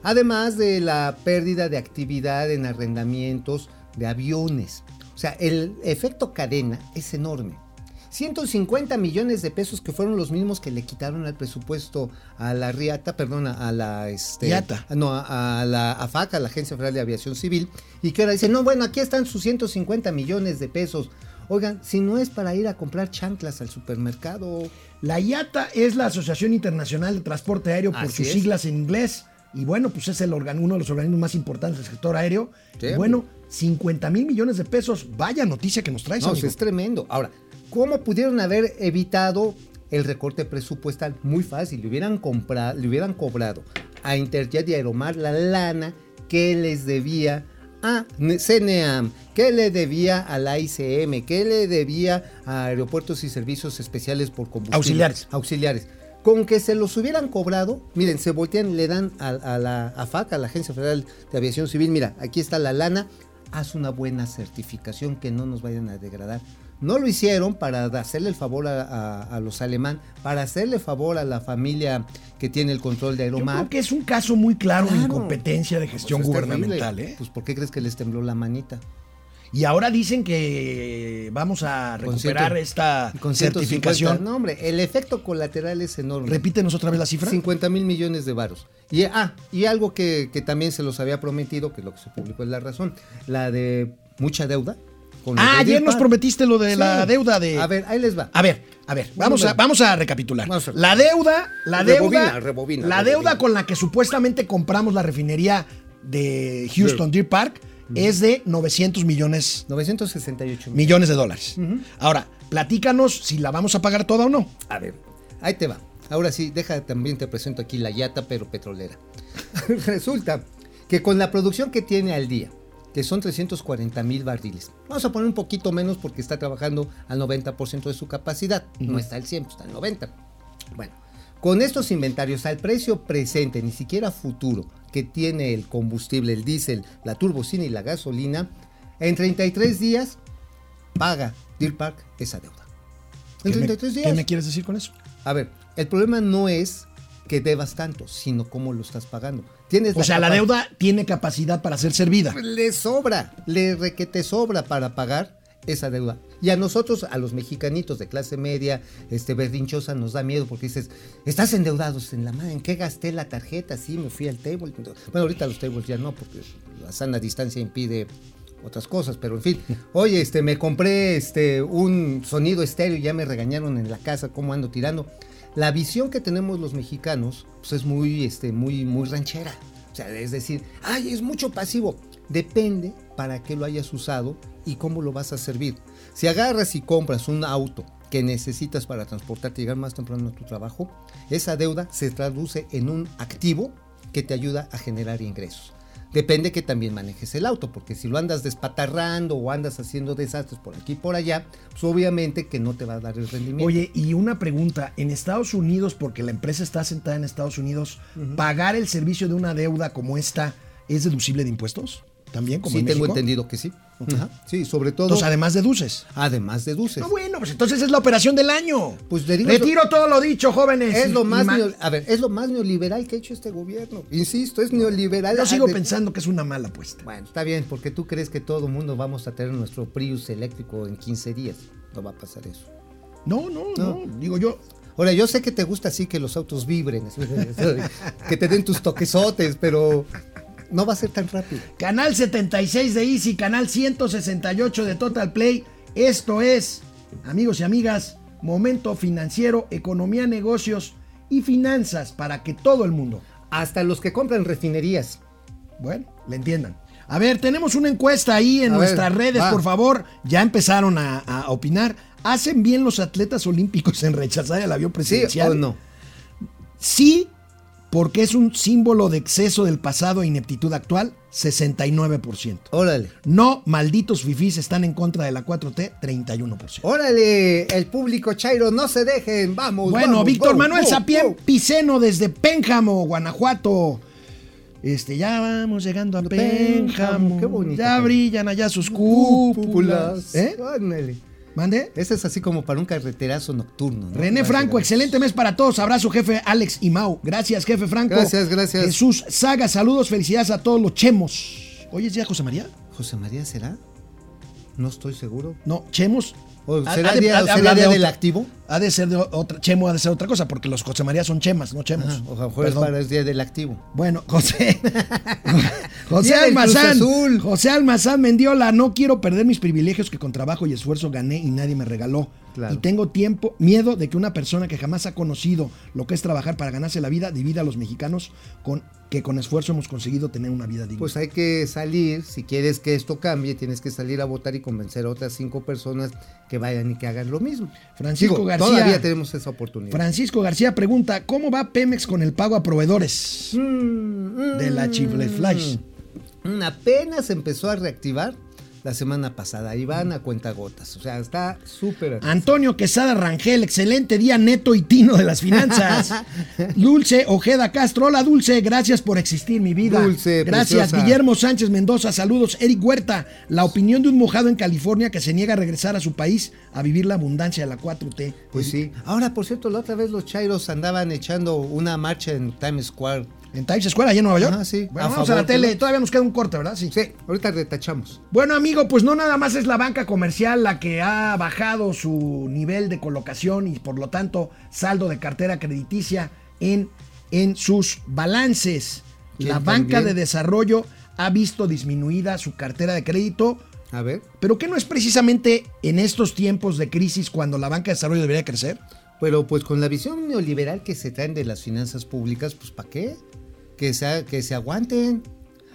Además de la pérdida de actividad en arrendamientos de aviones. O sea, el efecto cadena es enorme. 150 millones de pesos que fueron los mismos que le quitaron al presupuesto a la RIATA, perdón, a la este, IATA. no, a, a la AFAC, a la Agencia Federal de Aviación Civil, y que ahora dicen, no, bueno, aquí están sus 150 millones de pesos. Oigan, si no es para ir a comprar chanclas al supermercado, La IATA es la Asociación Internacional de Transporte Aéreo por Así sus es. siglas en inglés. Y bueno, pues es el organ- uno de los organismos más importantes del sector aéreo. Sí. Y bueno, 50 mil millones de pesos. Vaya noticia que nos traes, no, amigo. es tremendo. Ahora, ¿cómo pudieron haber evitado el recorte presupuestal? Muy fácil, le hubieran comprado, le hubieran cobrado a Interjet y Aeromar la lana que les debía a CNEAM, que le debía a la ICM, que le debía a Aeropuertos y Servicios Especiales por Combustible. Auxiliares. Auxiliares. Con que se los hubieran cobrado, miren, se voltean, le dan a, a la AFAC, a la Agencia Federal de Aviación Civil, mira, aquí está la lana, haz una buena certificación que no nos vayan a degradar. No lo hicieron para hacerle el favor a, a- a los alemán, para hacerle favor a la familia que tiene el control de Yo Aeromar. creo que es un caso muy claro, de incompetencia de Pues gestión es gubernamental. terrible. ¿eh? Pues ¿por qué crees que les tembló la manita? Y ahora dicen que vamos a recuperar esta Con 150. certificación. No, hombre, el efecto colateral es enorme. Repítenos otra vez la cifra. 50 mil millones de varos. Y, ah, y algo que, que también se los había prometido, que lo que se publicó es la razón, la de mucha deuda. Con Ah, ayer nos prometiste lo de Sí. la deuda de. A ver, ahí les va. A ver, a ver, vamos a, vamos a recapitular. Vamos a- La deuda, la deuda, rebobina, la rebobina. deuda con la que supuestamente compramos la refinería de Houston Deer Park es de 900 millones, 968 mil. millones de dólares. Ahora, platícanos si la vamos a pagar toda o no. A ver, ahí te va. Ahora sí, deja también te presento aquí la yata, pero petrolera. Resulta que con la producción que tiene al día, que son 340 mil barriles, vamos a poner un poquito menos porque está trabajando al 90% de su capacidad. No está al 100, está al 90. Bueno, con estos inventarios al precio presente, ni siquiera futuro, que tiene el combustible, el diésel, la turbocina y la gasolina, en 33 días paga Deer Park esa deuda. En ¿Qué me- 33 días. ¿Qué me quieres decir con eso? A ver, el problema no es que debas tanto, sino cómo lo estás pagando. Tienes O sea, la deuda tiene capacidad para ser servida. le sobra, le requete sobra para pagar esa deuda. Y a nosotros, a los mexicanitos de clase media, este berrinchosa, nos da miedo porque dices, estás endeudados en la madre, ¿en qué gasté la tarjeta? Sí, me fui al table. Bueno, ahorita los tables ya no, porque la sana distancia impide otras cosas, pero en fin. Oye, este, me compré este un sonido estéreo y ya me regañaron en la casa cómo ando tirando. La visión que tenemos los mexicanos pues es muy, este, muy, muy ranchera. O sea, es decir, ay, es mucho pasivo. Depende para qué lo hayas usado y cómo lo vas a servir. Si agarras y compras un auto que necesitas para transportarte y llegar más temprano a tu trabajo, esa deuda se traduce en un activo que te ayuda a generar ingresos. Depende que también manejes el auto, porque si lo andas despatarrando o andas haciendo desastres por aquí y por allá, pues obviamente que no te va a dar el rendimiento. Oye, y una pregunta, en Estados Unidos, porque la empresa está sentada en Estados Unidos, ¿pagar el servicio de una deuda como esta es deducible de impuestos? ¿También como sí, en tengo entendido que sí. Ajá. Sí, sobre todo. Entonces, además deduces. además deduces. No, bueno, pues entonces es la operación del año. Pues le digo- Retiro todo lo dicho, jóvenes. Es lo más ma- neo- a ver, es lo más neoliberal que ha hecho este gobierno. Insisto, es neoliberal. Yo sigo Ah, de- pensando que es una mala apuesta. Bueno, está bien, porque tú crees que todo el mundo vamos a tener nuestro Prius eléctrico en 15 días. No va a pasar eso. No, no, no. Digo yo, Ahora, yo sé que te gusta así que los autos vibren, que te den tus toquesotes, pero no va a ser tan rápido. Canal 76 de Easy, canal 168 de Total Play. Esto es, amigos y amigas, momento financiero, economía, negocios y finanzas para que todo el mundo, Hasta los que compran refinerías. bueno, le entiendan. A ver, tenemos una encuesta ahí en A ver, nuestras redes, va. por favor. Ya empezaron a, a opinar. ¿Hacen bien los atletas olímpicos en rechazar el avión ¿Sí presidencial? o no? Sí, porque es un símbolo de exceso del pasado e ineptitud actual, 69%. Órale. No, malditos fifís están en contra de la 4T, 31%. Órale, el público Chairo, no se dejen, vamos. Bueno, vamos, Víctor vamos, Manuel Sapien. Piceno desde Pénjamo, Guanajuato. Este, ya vamos llegando a Pénjamo, Pénjamo. qué bonito. Ya brillan allá sus cúpulas. Cúpulas. ¿Eh? ¿Mande? Ese es así como para un carreterazo nocturno. ¿no? René Franco, excelente mes para todos. Abrazo, jefe Alex y Mau. Gracias, jefe Franco. Gracias, gracias. Jesús Saga, saludos, felicidades a todos los chemos. ¿Hoy es día José María? ¿José María será? No estoy seguro. No, chemos. ¿O será ha día- ha de será hablar día de del activo? Ha de ser de otra, chemo ha de ser otra cosa, porque los José María son chemas, no chemos. Ajá, o es Perdón. para el día del activo. Bueno, José. José Almazán. José Almazán Mendiola. No quiero perder mis privilegios que con trabajo y esfuerzo gané y nadie me regaló. Claro. Y tengo tiempo, miedo de que una persona que jamás ha conocido lo que es trabajar para ganarse la vida divida a los mexicanos con que con esfuerzo hemos conseguido tener una vida digna. Pues hay que salir, si quieres que esto cambie, tienes que salir a votar y convencer a otras cinco personas que vayan y que hagan lo mismo. Francisco Digo, García. Todavía tenemos esa oportunidad. Francisco García pregunta: ¿Cómo va Pemex con el pago a proveedores? Mm, De la Chifle Flash. mm, Apenas empezó a reactivar la semana pasada y van a cuentagotas. O sea, está súper. Antonio Quesada Rangel, excelente día neto y tino de las finanzas. Dulce Ojeda Castro, hola Dulce, gracias por existir mi vida. Dulce, gracias. preciosa. Guillermo Sánchez Mendoza, saludos. Eric Huerta, la opinión de un mojado en California que se niega a regresar a su país a vivir la abundancia de la 4T. Pues sí. Ahora, por cierto, la otra vez los Chairos andaban echando una marcha en Times Square. En Times Square, allá en Nueva York. Ajá, sí. Bueno, A vamos favor, a la tele, todavía nos queda un corte, ¿verdad? Sí. Sí, ahorita retachamos. Bueno, amigo, pues no nada más es la banca comercial la que ha bajado su nivel de colocación y por lo tanto saldo de cartera crediticia en, en sus balances. ¿Quién La banca también? de desarrollo ha visto disminuida su cartera de crédito, A ver. pero que no es precisamente en estos tiempos de crisis cuando la banca de desarrollo debería crecer. Pero pues con la visión neoliberal que se traen de las finanzas públicas, pues ¿para qué? Que se, que se aguanten.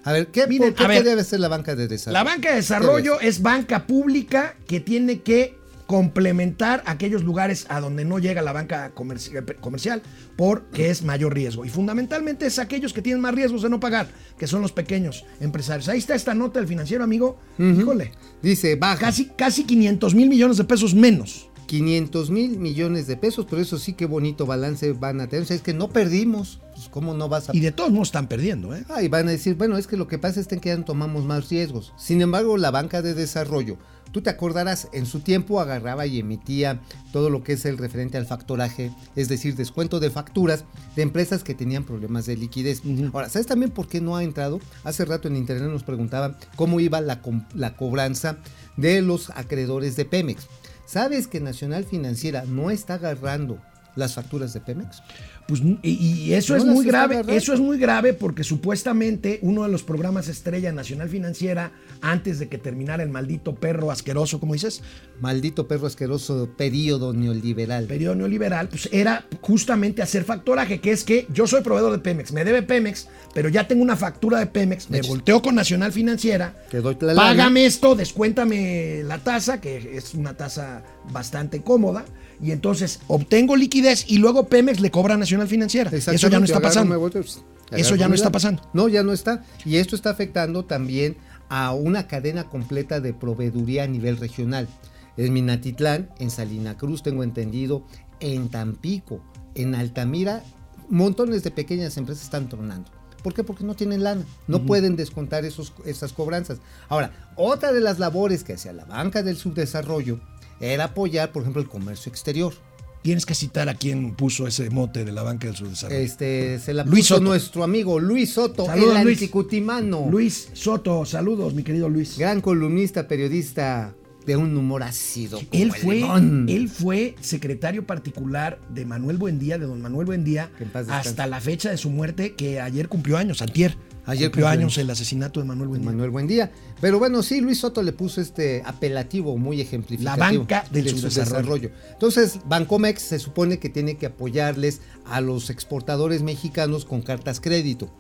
A ver, ¿qué, Miren, qué a ver, debe ser la banca de desarrollo? La banca de desarrollo es banca pública que tiene que complementar aquellos lugares a donde no llega la banca comerci- eh, comercial porque es mayor riesgo. Y fundamentalmente es aquellos que tienen más riesgos de no pagar, que son los pequeños empresarios. Ahí está esta nota del financiero, amigo. Híjole, Dice, baja. casi, casi 500 mil millones de pesos menos. 500 mil millones de pesos, pero eso sí que bonito balance van a tener. O sea, es que no perdimos. Pues, ¿Cómo no vas a Y de todos modos están perdiendo, ¿eh? Ah, y van a decir, bueno, es que lo que pasa es que ya tomamos más riesgos. Sin embargo, la banca de desarrollo, tú te acordarás, en su tiempo agarraba y emitía todo lo que es el referente al factoraje, es decir, descuento de facturas de empresas que tenían problemas de liquidez. Ahora, ¿sabes también por qué no ha entrado? Hace rato en internet nos preguntaban cómo iba la cobranza de los acreedores de Pemex. ¿Sabes que Nacional Financiera no está agarrando las facturas de Pemex. Pues, y, eso es muy grave, eso es muy grave porque supuestamente uno de los programas estrella Nacional Financiera, antes de que terminara el maldito perro asqueroso, como dices, Maldito perro asqueroso periodo neoliberal. periodo neoliberal, pues era justamente hacer factoraje, que es que yo soy proveedor de Pemex, me debe Pemex, pero ya tengo una factura de Pemex, me volteo con Nacional Financiera, Te doy págame esto, descuéntame la tasa, que es una tasa bastante cómoda, y entonces obtengo liquidez y luego Pemex le cobra a Nacional Financiera. Eso ya no está pasando. voy, pues, Eso ya no está pasando. No, ya no está. Y esto está afectando también a una cadena completa de proveeduría a nivel regional. En Minatitlán, en Salina Cruz, tengo entendido, en Tampico, en Altamira, montones de pequeñas empresas están tronando. ¿Por qué? Porque no tienen lana, no pueden descontar esos, esas cobranzas. Ahora, otra de las labores que hacía la banca del subdesarrollo era apoyar, por ejemplo, el comercio exterior. Tienes que citar a quien puso ese mote de la banca del subdesarrollo. Este, se la Luis puso Soto. nuestro amigo Luis Soto, Saludos, el Luis. anticutimano. Luis Soto, saludos, mi querido Luis. Gran columnista, periodista de un humor ácido. como Él fue, él fue secretario particular de Manuel Buendía, de don Manuel Buendía, hasta la fecha de su muerte, que ayer cumplió años, antier. Ayer cumplió años el asesinato de Manuel Buendía. Manuel Buendía. Pero bueno, sí, Luis Soto le puso este apelativo muy ejemplificativo. La banca del subdesarrollo. Entonces, Bancomex se supone que tiene que apoyarles a los exportadores mexicanos con cartas crédito.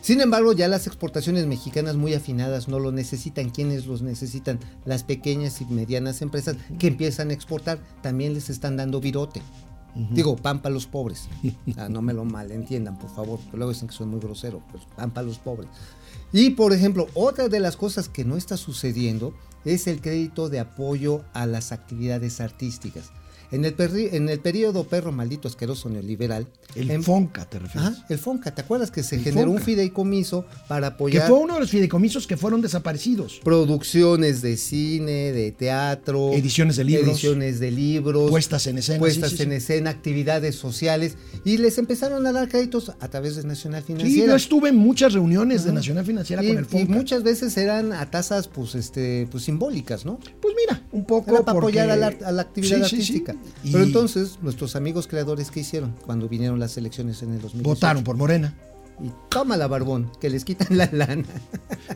Sin embargo, ya las exportaciones mexicanas muy afinadas no lo necesitan. ¿Quiénes los necesitan? Las pequeñas y medianas empresas que empiezan a exportar también les están dando virote. Digo, pan para los pobres. No me lo malentiendan, por favor, luego dicen que soy muy grosero. Pues pan para los pobres. Y, por ejemplo, otra de las cosas que no está sucediendo es el crédito de apoyo a las actividades artísticas. En el, perri- en el periodo perro maldito asqueroso neoliberal, El en- FONCA, te refieres. Ajá, el FONCA, ¿te acuerdas que se El generó un fideicomiso para que apoyar fue uno de los fideicomisos que fueron desaparecidos. producciones de cine, de teatro, Ediciones de libros. ediciones de libros, Puestas en escena, puestas sí, sí, en sí. escena, actividades sociales y les empezaron a dar créditos a través de Nacional Sí, Financiera. yo estuve en muchas reuniones de. Nacional Financiera y, con el y FONCA. muchas veces eran a tasas pues este pues simbólicas, ¿no? Pues mira, un poco Era para porque- apoyar a la, a la actividad Sí, sí, sí. artística. Y Pero entonces, nuestros amigos creadores, ¿qué hicieron cuando vinieron las elecciones en el 2018? votaron por Morena. Y toma la barbón, que les quitan la lana.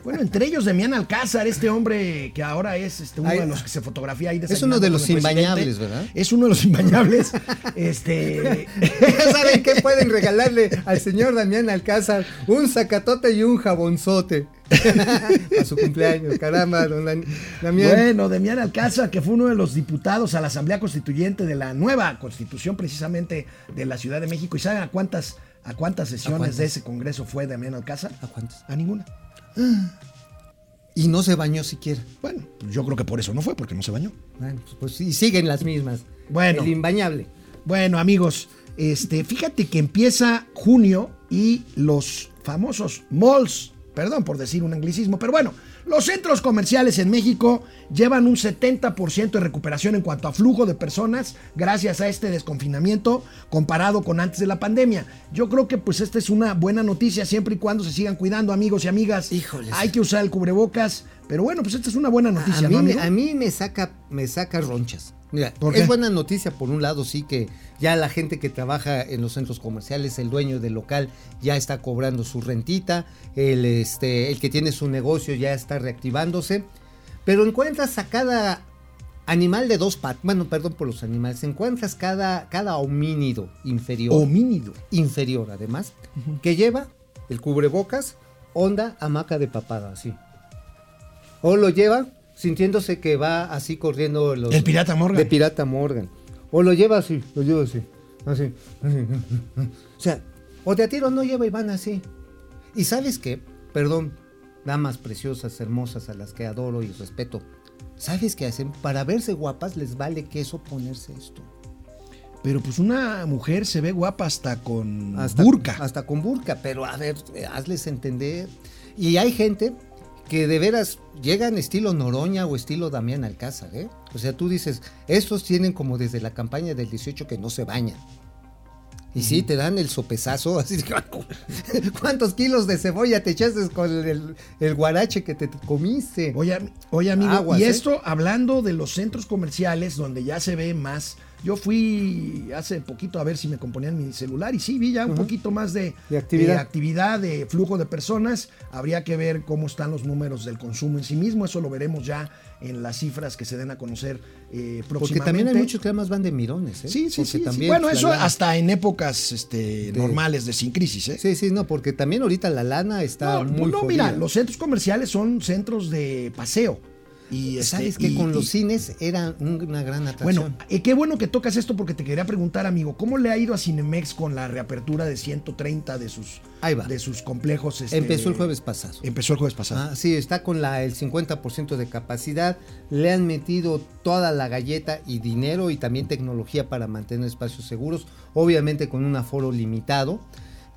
Bueno, entre ellos Demián Alcázar, este hombre que ahora es este, uno de los que se fotografía ahí es uno de los imbañables, ¿verdad? Es uno de los imbañables. este. Ya saben que pueden regalarle al señor Damián Alcázar un sacatote y un jabonzote a su cumpleaños. Caramba, don Damián. Bueno, Demián Alcázar, que fue uno de los diputados a la Asamblea Constituyente de la nueva constitución, precisamente de la Ciudad de México. ¿Y saben a cuántas, a cuántas sesiones cuántas? de ese congreso fue Demián Alcázar? ¿A cuántos? A ninguna. Y no se bañó siquiera. Bueno, pues yo creo que por eso no fue, porque no se bañó. Bueno, pues, pues, y siguen las mismas. Bueno. El imbañable. Bueno, amigos, este, fíjate que empieza junio y los famosos malls, perdón por decir un anglicismo, pero bueno, los centros comerciales en México llevan un 70% de recuperación en cuanto a flujo de personas gracias a este desconfinamiento comparado con antes de la pandemia. Yo creo que pues esta es una buena noticia siempre y cuando se sigan cuidando amigos y amigas. Híjoles. Hay que usar el cubrebocas, pero bueno, pues esta es una buena noticia, a, mí, ¿no, me- amigo? a mí me saca, me saca ronchas. Mira, ¿Por es buena noticia por un lado, sí que ya la gente que trabaja en los centros comerciales, el dueño del local ya está cobrando su rentita, el, este, el que tiene su negocio ya está reactivándose, pero encuentras a cada animal de dos patas, bueno, perdón por los animales, encuentras cada, cada homínido inferior Homínido. inferior además, que lleva el cubrebocas, onda, hamaca de papada, así. O lo lleva sintiéndose que va así corriendo los... El pirata Morgan. De pirata Morgan. O lo lleva así, lo lleva así, así, así. O sea, o de a tiro no lleva y van así. Y sabes qué, perdón, damas preciosas, hermosas, a las que adoro y respeto. ¿Sabes qué hacen? Para verse guapas les vale queso ponerse esto. Pero pues una mujer se ve guapa hasta con hasta, burka. Hasta con burka, pero a ver, hazles entender. Y hay gente que de veras llegan estilo Noroña o estilo Damián Alcázar, ¿eh? O sea, tú dices, estos tienen como desde la campaña del 18 que no se bañan. Y sí, te dan el sopesazo, así de, ¿cuántos kilos de cebolla te echaste con el, el guarache que te comiste? Oye, oye, amigo, Aguas, y ¿eh? esto hablando de los centros comerciales donde ya se ve más Yo fui hace poquito a ver si me componían mi celular y sí, vi ya un poquito más de, De actividad. de actividad, de flujo de personas. Habría que ver cómo están los números del consumo en sí mismo. Eso lo veremos ya en las cifras que se den a conocer eh, próximamente. Porque también hay muchos que además van de mirones, ¿eh? Sí, sí, sí, sí. también, Bueno, eso lana- hasta en épocas este, normales de sin crisis, ¿eh? Sí, sí, no, porque también ahorita la lana está No, muy no, mira, los centros comerciales son centros de paseo. Y este, ¿Sabes que y- con y- los cines era un- una gran atracción? Bueno, eh, qué bueno que tocas esto porque te quería preguntar, amigo, ¿cómo le ha ido a Cinemex con la reapertura de 130 de sus, Ahí va. de sus complejos? este, Empezó el jueves pasado. Empezó el jueves pasado. Ah, sí, está con la, el 50% de capacidad. Le han metido toda la galleta y dinero y también tecnología para mantener espacios seguros, obviamente con un aforo limitado.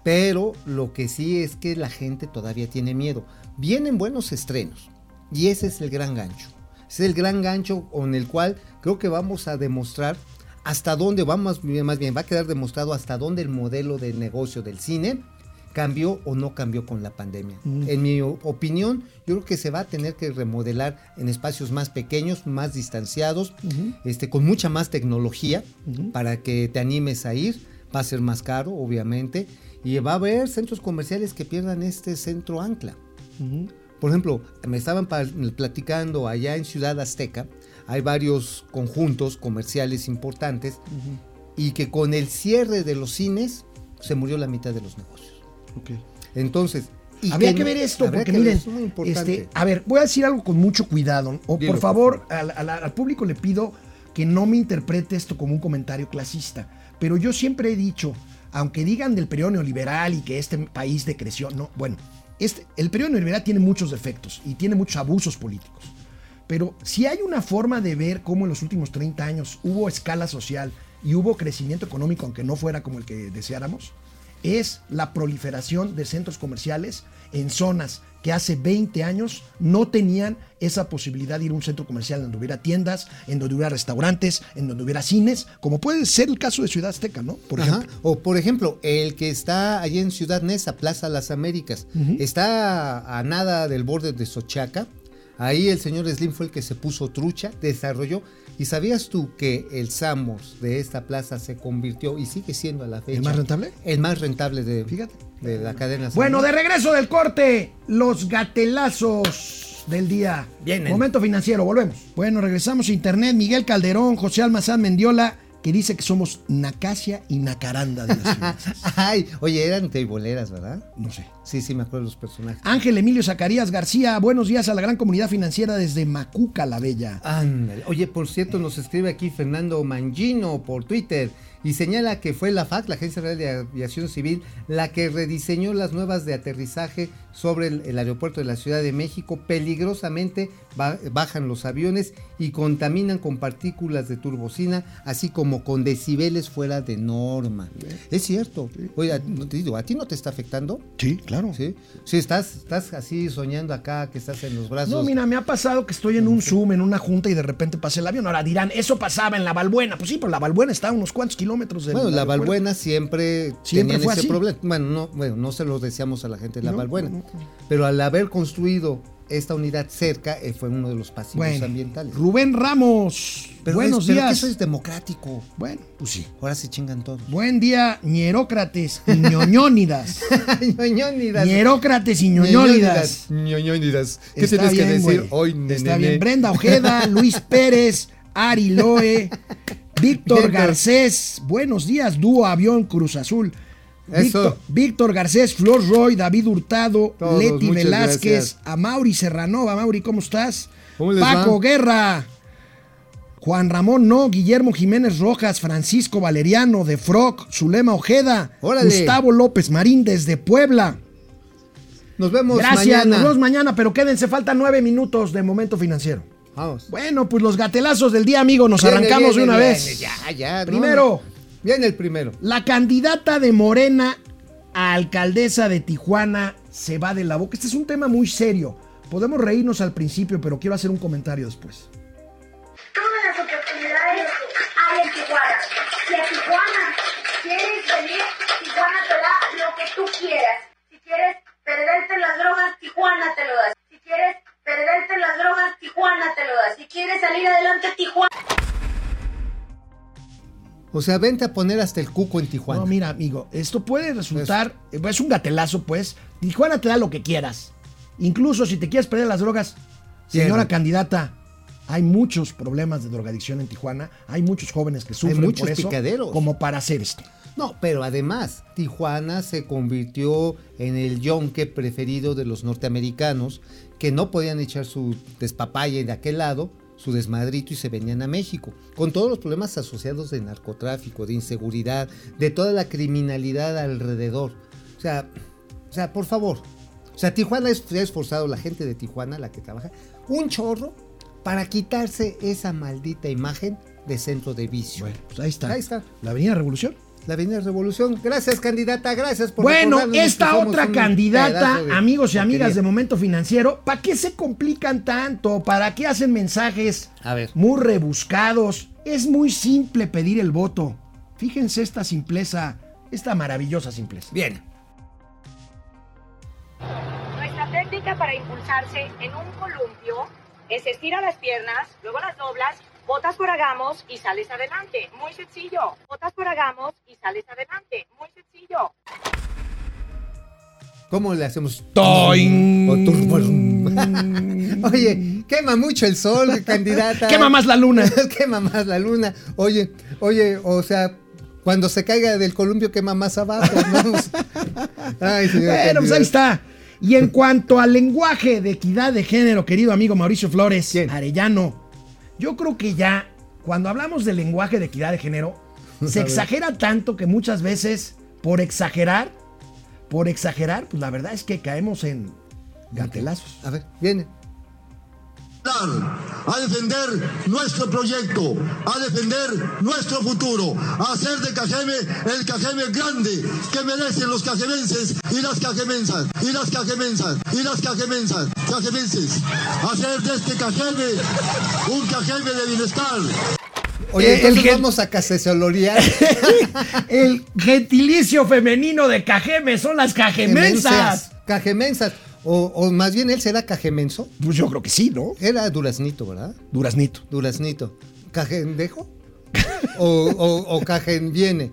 Pero lo que sí es que la gente todavía tiene miedo. Vienen buenos estrenos y ese es el gran gancho. Es el gran gancho con el cual creo que vamos a demostrar hasta dónde vamos, más bien va a quedar demostrado hasta dónde el modelo de negocio del cine cambió o no cambió con la pandemia. En mi opinión, yo creo que se va a tener que remodelar en espacios más pequeños, más distanciados, este, con mucha más tecnología para que te animes a ir. Va a ser más caro, obviamente, y va a haber centros comerciales que pierdan este centro ancla. Por ejemplo, me estaban platicando allá en Ciudad Azteca, hay varios conjuntos comerciales importantes y que con el cierre de los cines se murió la mitad de los negocios. Entonces, y Habría que ver esto, porque que ver, miren, es muy importante. este, a ver, voy a decir algo con mucho cuidado. O Dilo, por por favor, al, al- al público le pido que no me interprete esto como un comentario clasista. Pero yo siempre he dicho, aunque digan del periodo neoliberal y que este país decreció, no, bueno, este, el periodo neoliberal tiene muchos defectos y tiene muchos abusos políticos. Pero si hay una forma de ver cómo en los últimos 30 años hubo escala social y hubo crecimiento económico, aunque no fuera como el que deseáramos, es la proliferación de centros comerciales en zonas que hace 20 años no tenían esa posibilidad de ir a un centro comercial donde hubiera tiendas, en donde hubiera restaurantes, en donde hubiera cines, como puede ser el caso de Ciudad Azteca, ¿no? Por Ajá. ejemplo. O por ejemplo, el que está allí en Ciudad Neza, Plaza Las Américas, está a nada del borde de Sochaca. Ahí el señor Slim fue el que se puso trucha, desarrolló. ¿Y sabías tú que el Samos de esta plaza se convirtió y sigue siendo a la fecha? ¿El más rentable? El más rentable de, Fíjate. de la cadena. Bueno, Samos. de regreso del corte, los gatelazos del día. Vienen. Momento financiero, volvemos. Bueno, regresamos a internet. Miguel Calderón, José Almazán Mendiola, que dice que somos Nacasia y Nacaranda de las finanzas. Ay, oye, eran teiboleras, ¿verdad? No sé. Sí, sí, me acuerdo de los personajes. Ángel Emilio Zacarías García, buenos días a la gran comunidad financiera desde Macuca la Bella. Ándale. Oye, por cierto, nos escribe aquí Fernando Mangino por Twitter y señala que fue la FAC, la Agencia Federal de Aviación Civil, la que rediseñó las nuevas de aterrizaje sobre el, el aeropuerto de la Ciudad de México. Peligrosamente ba- bajan los aviones y contaminan con partículas de turbocina, así como con decibeles fuera de norma. Es cierto. Oye, no te digo, ¿a ti no te está afectando? Sí, claro. Sí. Sí, estás, estás así soñando acá, que estás en los brazos. No, mira, me ha pasado que estoy en un Zoom, en una junta y de repente pasa el avión. Ahora dirán, eso pasaba en la Balbuena. Pues sí, pero la Balbuena está a unos cuantos kilómetros Bueno, la aeropuerto. Balbuena siempre, Siempre fue ese así. problema. Bueno no, bueno, no se lo deseamos a la gente de la No, Balbuena. no, no. Pero al haber construido esta unidad cerca, eh, fue uno de los pasivos Bueno, ambientales. Rubén Ramos, Pero buenos es, pero que días. eso es democrático. Bueno, pues sí. Ahora se chingan todos. Buen día, ñerócrates y ñoñónidas. Ñoñónidas. Ñerócrates y ñoñónidas. Ñoñónidas. ¿Qué Está tienes que decir güey. hoy, Está nene? bien. Brenda Ojeda, Luis Pérez, Ari Loe, Víctor. Garcés. Buenos días, dúo avión Cruz Azul. Víctor, Víctor Garcés, Flor Roy, David Hurtado, Todos, Leti Velázquez, a Mauri Serranova. Mauri, ¿cómo estás? ¿Cómo les Paco va? Guerra. Juan Ramón No, Guillermo Jiménez Rojas, Francisco Valeriano de Frog, Zulema Ojeda, Órale. Gustavo López Marín desde Puebla. Nos vemos Gracias, mañana. nos vemos mañana, pero quédense, faltan nueve minutos de momento financiero. Vamos. Bueno, pues los gatelazos del día, amigo, nos Viene, arrancamos de viene, una viene, vez. Ya, ya. no. Primero, Viene el primero. la candidata de Morena a alcaldesa de Tijuana se va de la boca. Este es un tema muy serio. Podemos reírnos al principio, pero quiero hacer un comentario después. Todas las oportunidades hay en Tijuana. Si a Tijuana quieres venir, Tijuana te da lo que tú quieras. Si quieres perderte las drogas, Tijuana te lo da. Si quieres perderte las drogas, Tijuana te lo da. Si quieres salir adelante, Tijuana. O sea, vente a poner hasta el cuco en Tijuana. No, mira, amigo, esto puede resultar, es un gatelazo, pues. Tijuana te da lo que quieras. Incluso si te quieres perder las drogas, señora candidata, hay muchos problemas de drogadicción en Tijuana. Hay muchos jóvenes que sufren muchos por eso, picaderos. como para hacer esto. No, pero además, Tijuana se convirtió en el yonque preferido de los norteamericanos que no podían echar su despapalle de aquel lado, su desmadrito y se venían a México, con todos los problemas asociados de narcotráfico, de inseguridad, de toda la criminalidad alrededor. O sea, o sea, por favor. O sea, Tijuana es- se ha esforzado, la gente de Tijuana, la que trabaja, un chorro para quitarse esa maldita imagen de centro de vicio. Bueno, pues ahí está. Ahí está. La Avenida Revolución. La Avenida Revolución. Gracias, candidata. Gracias por Bueno, esta otra candidata, de amigos y amigas de Momento Financiero, ¿para qué se complican tanto? ¿Para qué hacen mensajes A ver. muy rebuscados? Es muy simple pedir el voto. Fíjense esta simpleza, esta maravillosa simpleza. Bien. Nuestra técnica para impulsarse en un columpio es estira las piernas, luego las doblas, botas por agamos y sales adelante. Muy sencillo. Botas por agamos y sales adelante. Muy sencillo. ¿Cómo le hacemos? Toing. Oye, quema mucho el sol, candidata. Quema más la luna. quema más la luna. Oye, oye, o sea, cuando se caiga del columpio quema más abajo. ¿no? Ay, señor Bueno, pues ahí está. Y en cuanto al lenguaje de equidad de género, querido amigo Mauricio Flores, ¿Quién? Arellano, yo creo que ya, cuando hablamos del lenguaje de equidad de género, se exagera tanto que muchas veces, por exagerar, por exagerar, pues la verdad es que caemos en gatelazos. A ver, viene. A defender nuestro proyecto, a defender nuestro futuro, a hacer de Cajeme el Cajeme grande que merecen los cajemenses y las cajemensas, y las cajemensas, y las cajemensas, cajemenses, hacer de este Cajeme un Cajeme de bienestar. Oye, Eh, entonces el vamos a casesolorear. El gentilicio femenino de cajeme son las cajemensas. Cajemensas. O, o más bien él será cajemenso. Pues yo creo que sí, ¿no? Era duraznito, ¿verdad? Duraznito. Duraznito. ¿Cajendejo? o, o, o Cajen viene.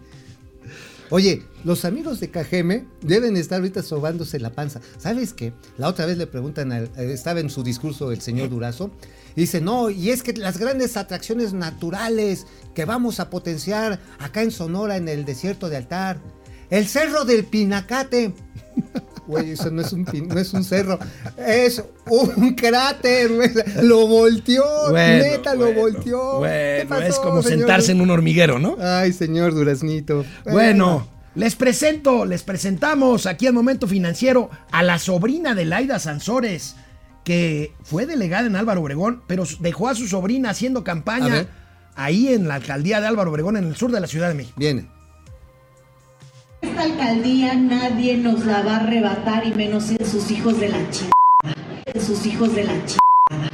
Oye, los amigos de Cajeme deben estar ahorita sobándose la panza. ¿Sabes qué? La otra vez le preguntan, al- eh, estaba en su discurso el señor Durazo, y dice, no, y es que las grandes atracciones naturales que vamos a potenciar acá en Sonora, en el desierto de Altar, el cerro del Pinacate. Güey, eso no es un, pin- no es un cerro, es un cráter, güey. Lo volteó, Bueno, neta, lo volteó. ¿Qué Bueno, es como señor? sentarse en un hormiguero, ¿no? Ay, señor Duraznito. Bueno, les presento, les presentamos aquí en Momento Financiero a la sobrina de Laida Sansores, que fue delegada en Álvaro Obregón, pero dejó a su sobrina haciendo campaña ahí en la alcaldía de Álvaro Obregón, en el sur de la Ciudad de México. Viene. Esta alcaldía nadie nos la va a arrebatar y menos en sus hijos de la chingada. En sus hijos de la chingada.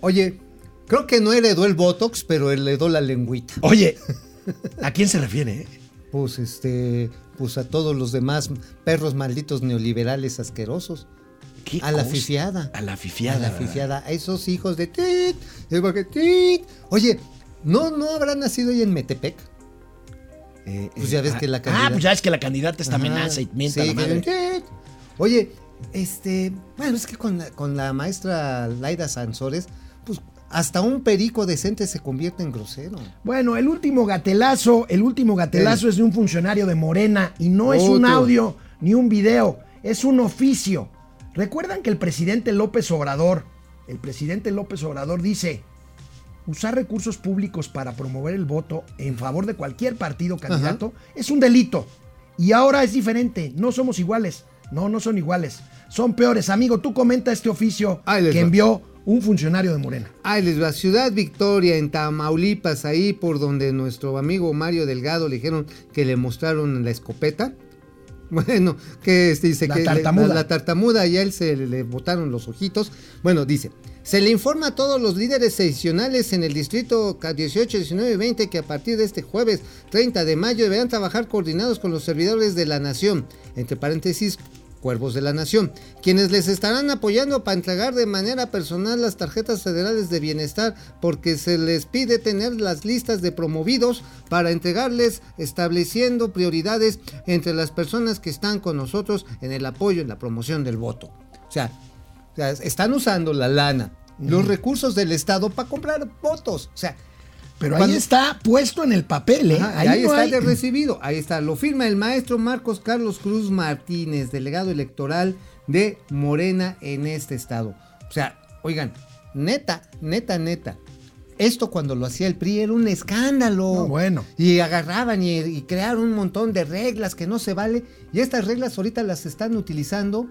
Oye, creo que no heredó el Botox, pero heredó la lengüita. Oye, ¿a quién se refiere? eh? Pues este, pues a todos los demás perros malditos neoliberales asquerosos. ¿Qué A la cosa? fifiada. A la fifiada. A la. A esos hijos de tit. que tit. Oye, ¿no, ¿no habrá nacido ahí en Metepec? Eh, Pues eh, ya ves ah, que la Ah, candidata- pues ya es que la candidata está Ajá, amenaza y mienta sí, la madre. que- tit. Oye, este, bueno, es que con la, con la maestra Laida Sansores, pues hasta un perico decente se convierte en grosero. Bueno, el último gatelazo, el último gatelazo es de un funcionario de Morena y no es un audio ni un video, es un oficio. Recuerdan que el presidente López Obrador, el presidente López Obrador dice, usar recursos públicos para promover el voto en favor de cualquier partido candidato es un delito. Y ahora es diferente, no somos iguales. No, no son iguales. Son peores. Amigo, tú comenta este oficio que va. envió un funcionario de Morena. Ahí les va, Ciudad Victoria, en Tamaulipas, ahí por donde nuestro amigo Mario Delgado le dijeron que le mostraron la escopeta. Bueno, que este, dice La que tartamuda. la, la tartamuda y a él se le botaron los ojitos. Bueno, dice, se le informa a todos los líderes seccionales en el distrito 18, 19 y 20 que a partir de este jueves 30 de mayo deberán trabajar coordinados con los servidores de la nación. Entre paréntesis, Cuervos de la Nación, quienes les estarán apoyando para entregar de manera personal las tarjetas federales de bienestar porque se les pide tener las listas de promovidos para entregarles estableciendo prioridades entre las personas que están con nosotros en el apoyo en la promoción del voto. O sea, sea, están usando la lana, los recursos del Estado para comprar votos. O sea, Pero Cuando- ahí está puesto en el papel, ¿eh? Ajá, ahí ahí, no está hay- de recibido, ahí está, lo firma el maestro Marcos Carlos Cruz Martínez, delegado electoral de Morena en este estado. O sea, oigan, neta, neta, neta. Esto cuando lo hacía el PRI era un escándalo. No, bueno. Y agarraban y, y crearon un montón de reglas que no se vale. Y estas reglas ahorita las están utilizando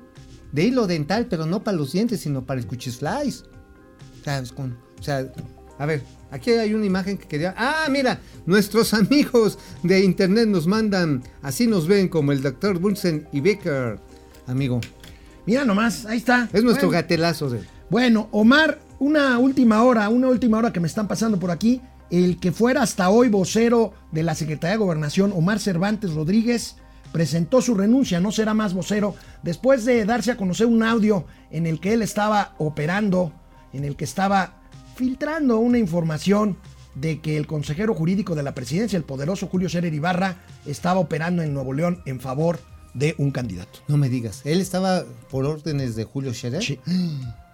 de hilo dental, pero no para los dientes, sino para el cuchislice. ¿Sabes? Con, o sea, a ver, aquí hay una imagen que quería. Ah, mira, nuestros amigos de internet nos mandan, así nos ven como el doctor Bunsen y Becker, amigo. Mira nomás, ahí está. Es nuestro Bueno. gatelazo de. Bueno, Omar, una última hora, una última hora que me están pasando por aquí. El que fuera hasta hoy vocero de la Secretaría de Gobernación, Omar Cervantes Rodríguez, presentó su renuncia, no será más vocero, después de darse a conocer un audio en el que él estaba operando, en el que estaba filtrando una información de que el consejero jurídico de la presidencia, el poderoso Julio Scherer Ibarra, estaba operando en Nuevo León en favor de un candidato. No me digas, él estaba por órdenes de Julio Scherer. Sí.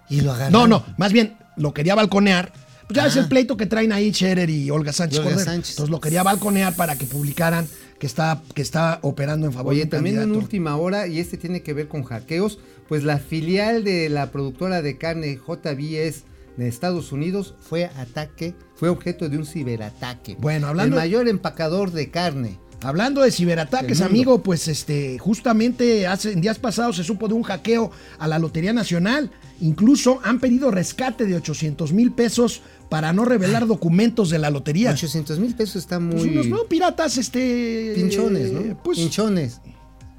Y lo agarraron. No, no, más bien lo quería balconear. Pues ya es Ah. el pleito que traen ahí Scherer y Olga Sánchez Olga Cordero. Sánchez. Entonces lo quería balconear para que publicaran que está, que está operando en favor de Oye, también en última hora, y este tiene que ver con hackeos, pues la filial de la productora de carne JBS de Estados Unidos fue ataque, fue objeto de un ciberataque. Bueno, hablando- El mayor empacador de carne. Hablando de ciberataques, amigo, pues este, justamente hace, en días pasados se supo de un hackeo a la Lotería Nacional. Incluso han pedido rescate de 800 mil pesos para no revelar documentos de la lotería. 800 mil pesos está muy... Pues unos no, piratas, este. pinchones, ¿no? Pues, Pinchones.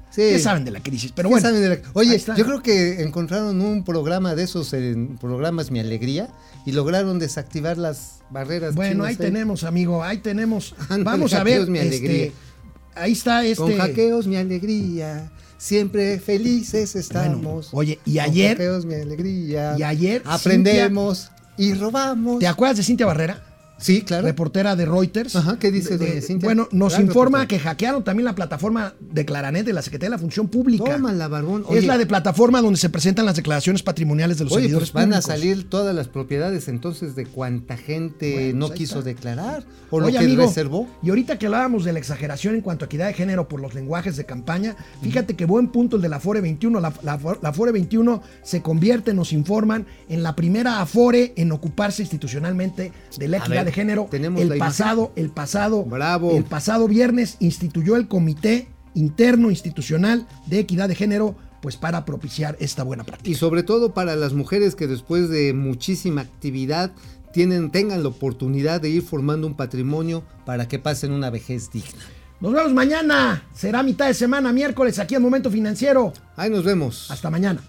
Sí. ¿qué saben de la crisis? Pero ¿Qué bueno. saben de la- ahí Oye, yo creo que encontraron un programa de esos en programas Mi Alegría y lograron desactivar las barreras. Bueno, chinas, ahí ¿eh? tenemos, amigo, ahí tenemos. Vamos a ver. este. Ahí está este. Con hackeos mi alegría, siempre felices estamos. oye, y Con ayer- hackeos mi alegría. y ayer aprendemos y robamos. ¿Te acuerdas de Cintia Barrera? Sí, claro. Reportera de Reuters. Ajá, ¿qué dice De- de- doña Cintia? Bueno, nos informa que hackearon también la plataforma de Claranet de la Secretaría de la Función Pública. Tómala, barbón. es Oye, la de plataforma donde se presentan las declaraciones patrimoniales de los Oye, servidores pues van a salir todas las propiedades entonces de cuánta gente Bueno, no pues quiso declarar o lo que amigo, reservó. Y ahorita que hablábamos de la exageración en cuanto a equidad de género por los lenguajes de campaña, fíjate que buen punto el de la Afore 21. La, la, la Afore 21 se convierte, nos informan, en la primera Afore en ocuparse institucionalmente de la equidad de género. ¿tenemos el imagen? pasado, el pasado, Bravo. el pasado viernes instituyó el Comité Interno Institucional de Equidad de Género, pues para propiciar esta buena práctica. Y sobre todo para las mujeres que después de muchísima actividad tienen, tengan la oportunidad de ir formando un patrimonio para que pasen una vejez digna. Nos vemos mañana. Será mitad de semana, miércoles, aquí en Momento Financiero. Ahí nos vemos. Hasta mañana.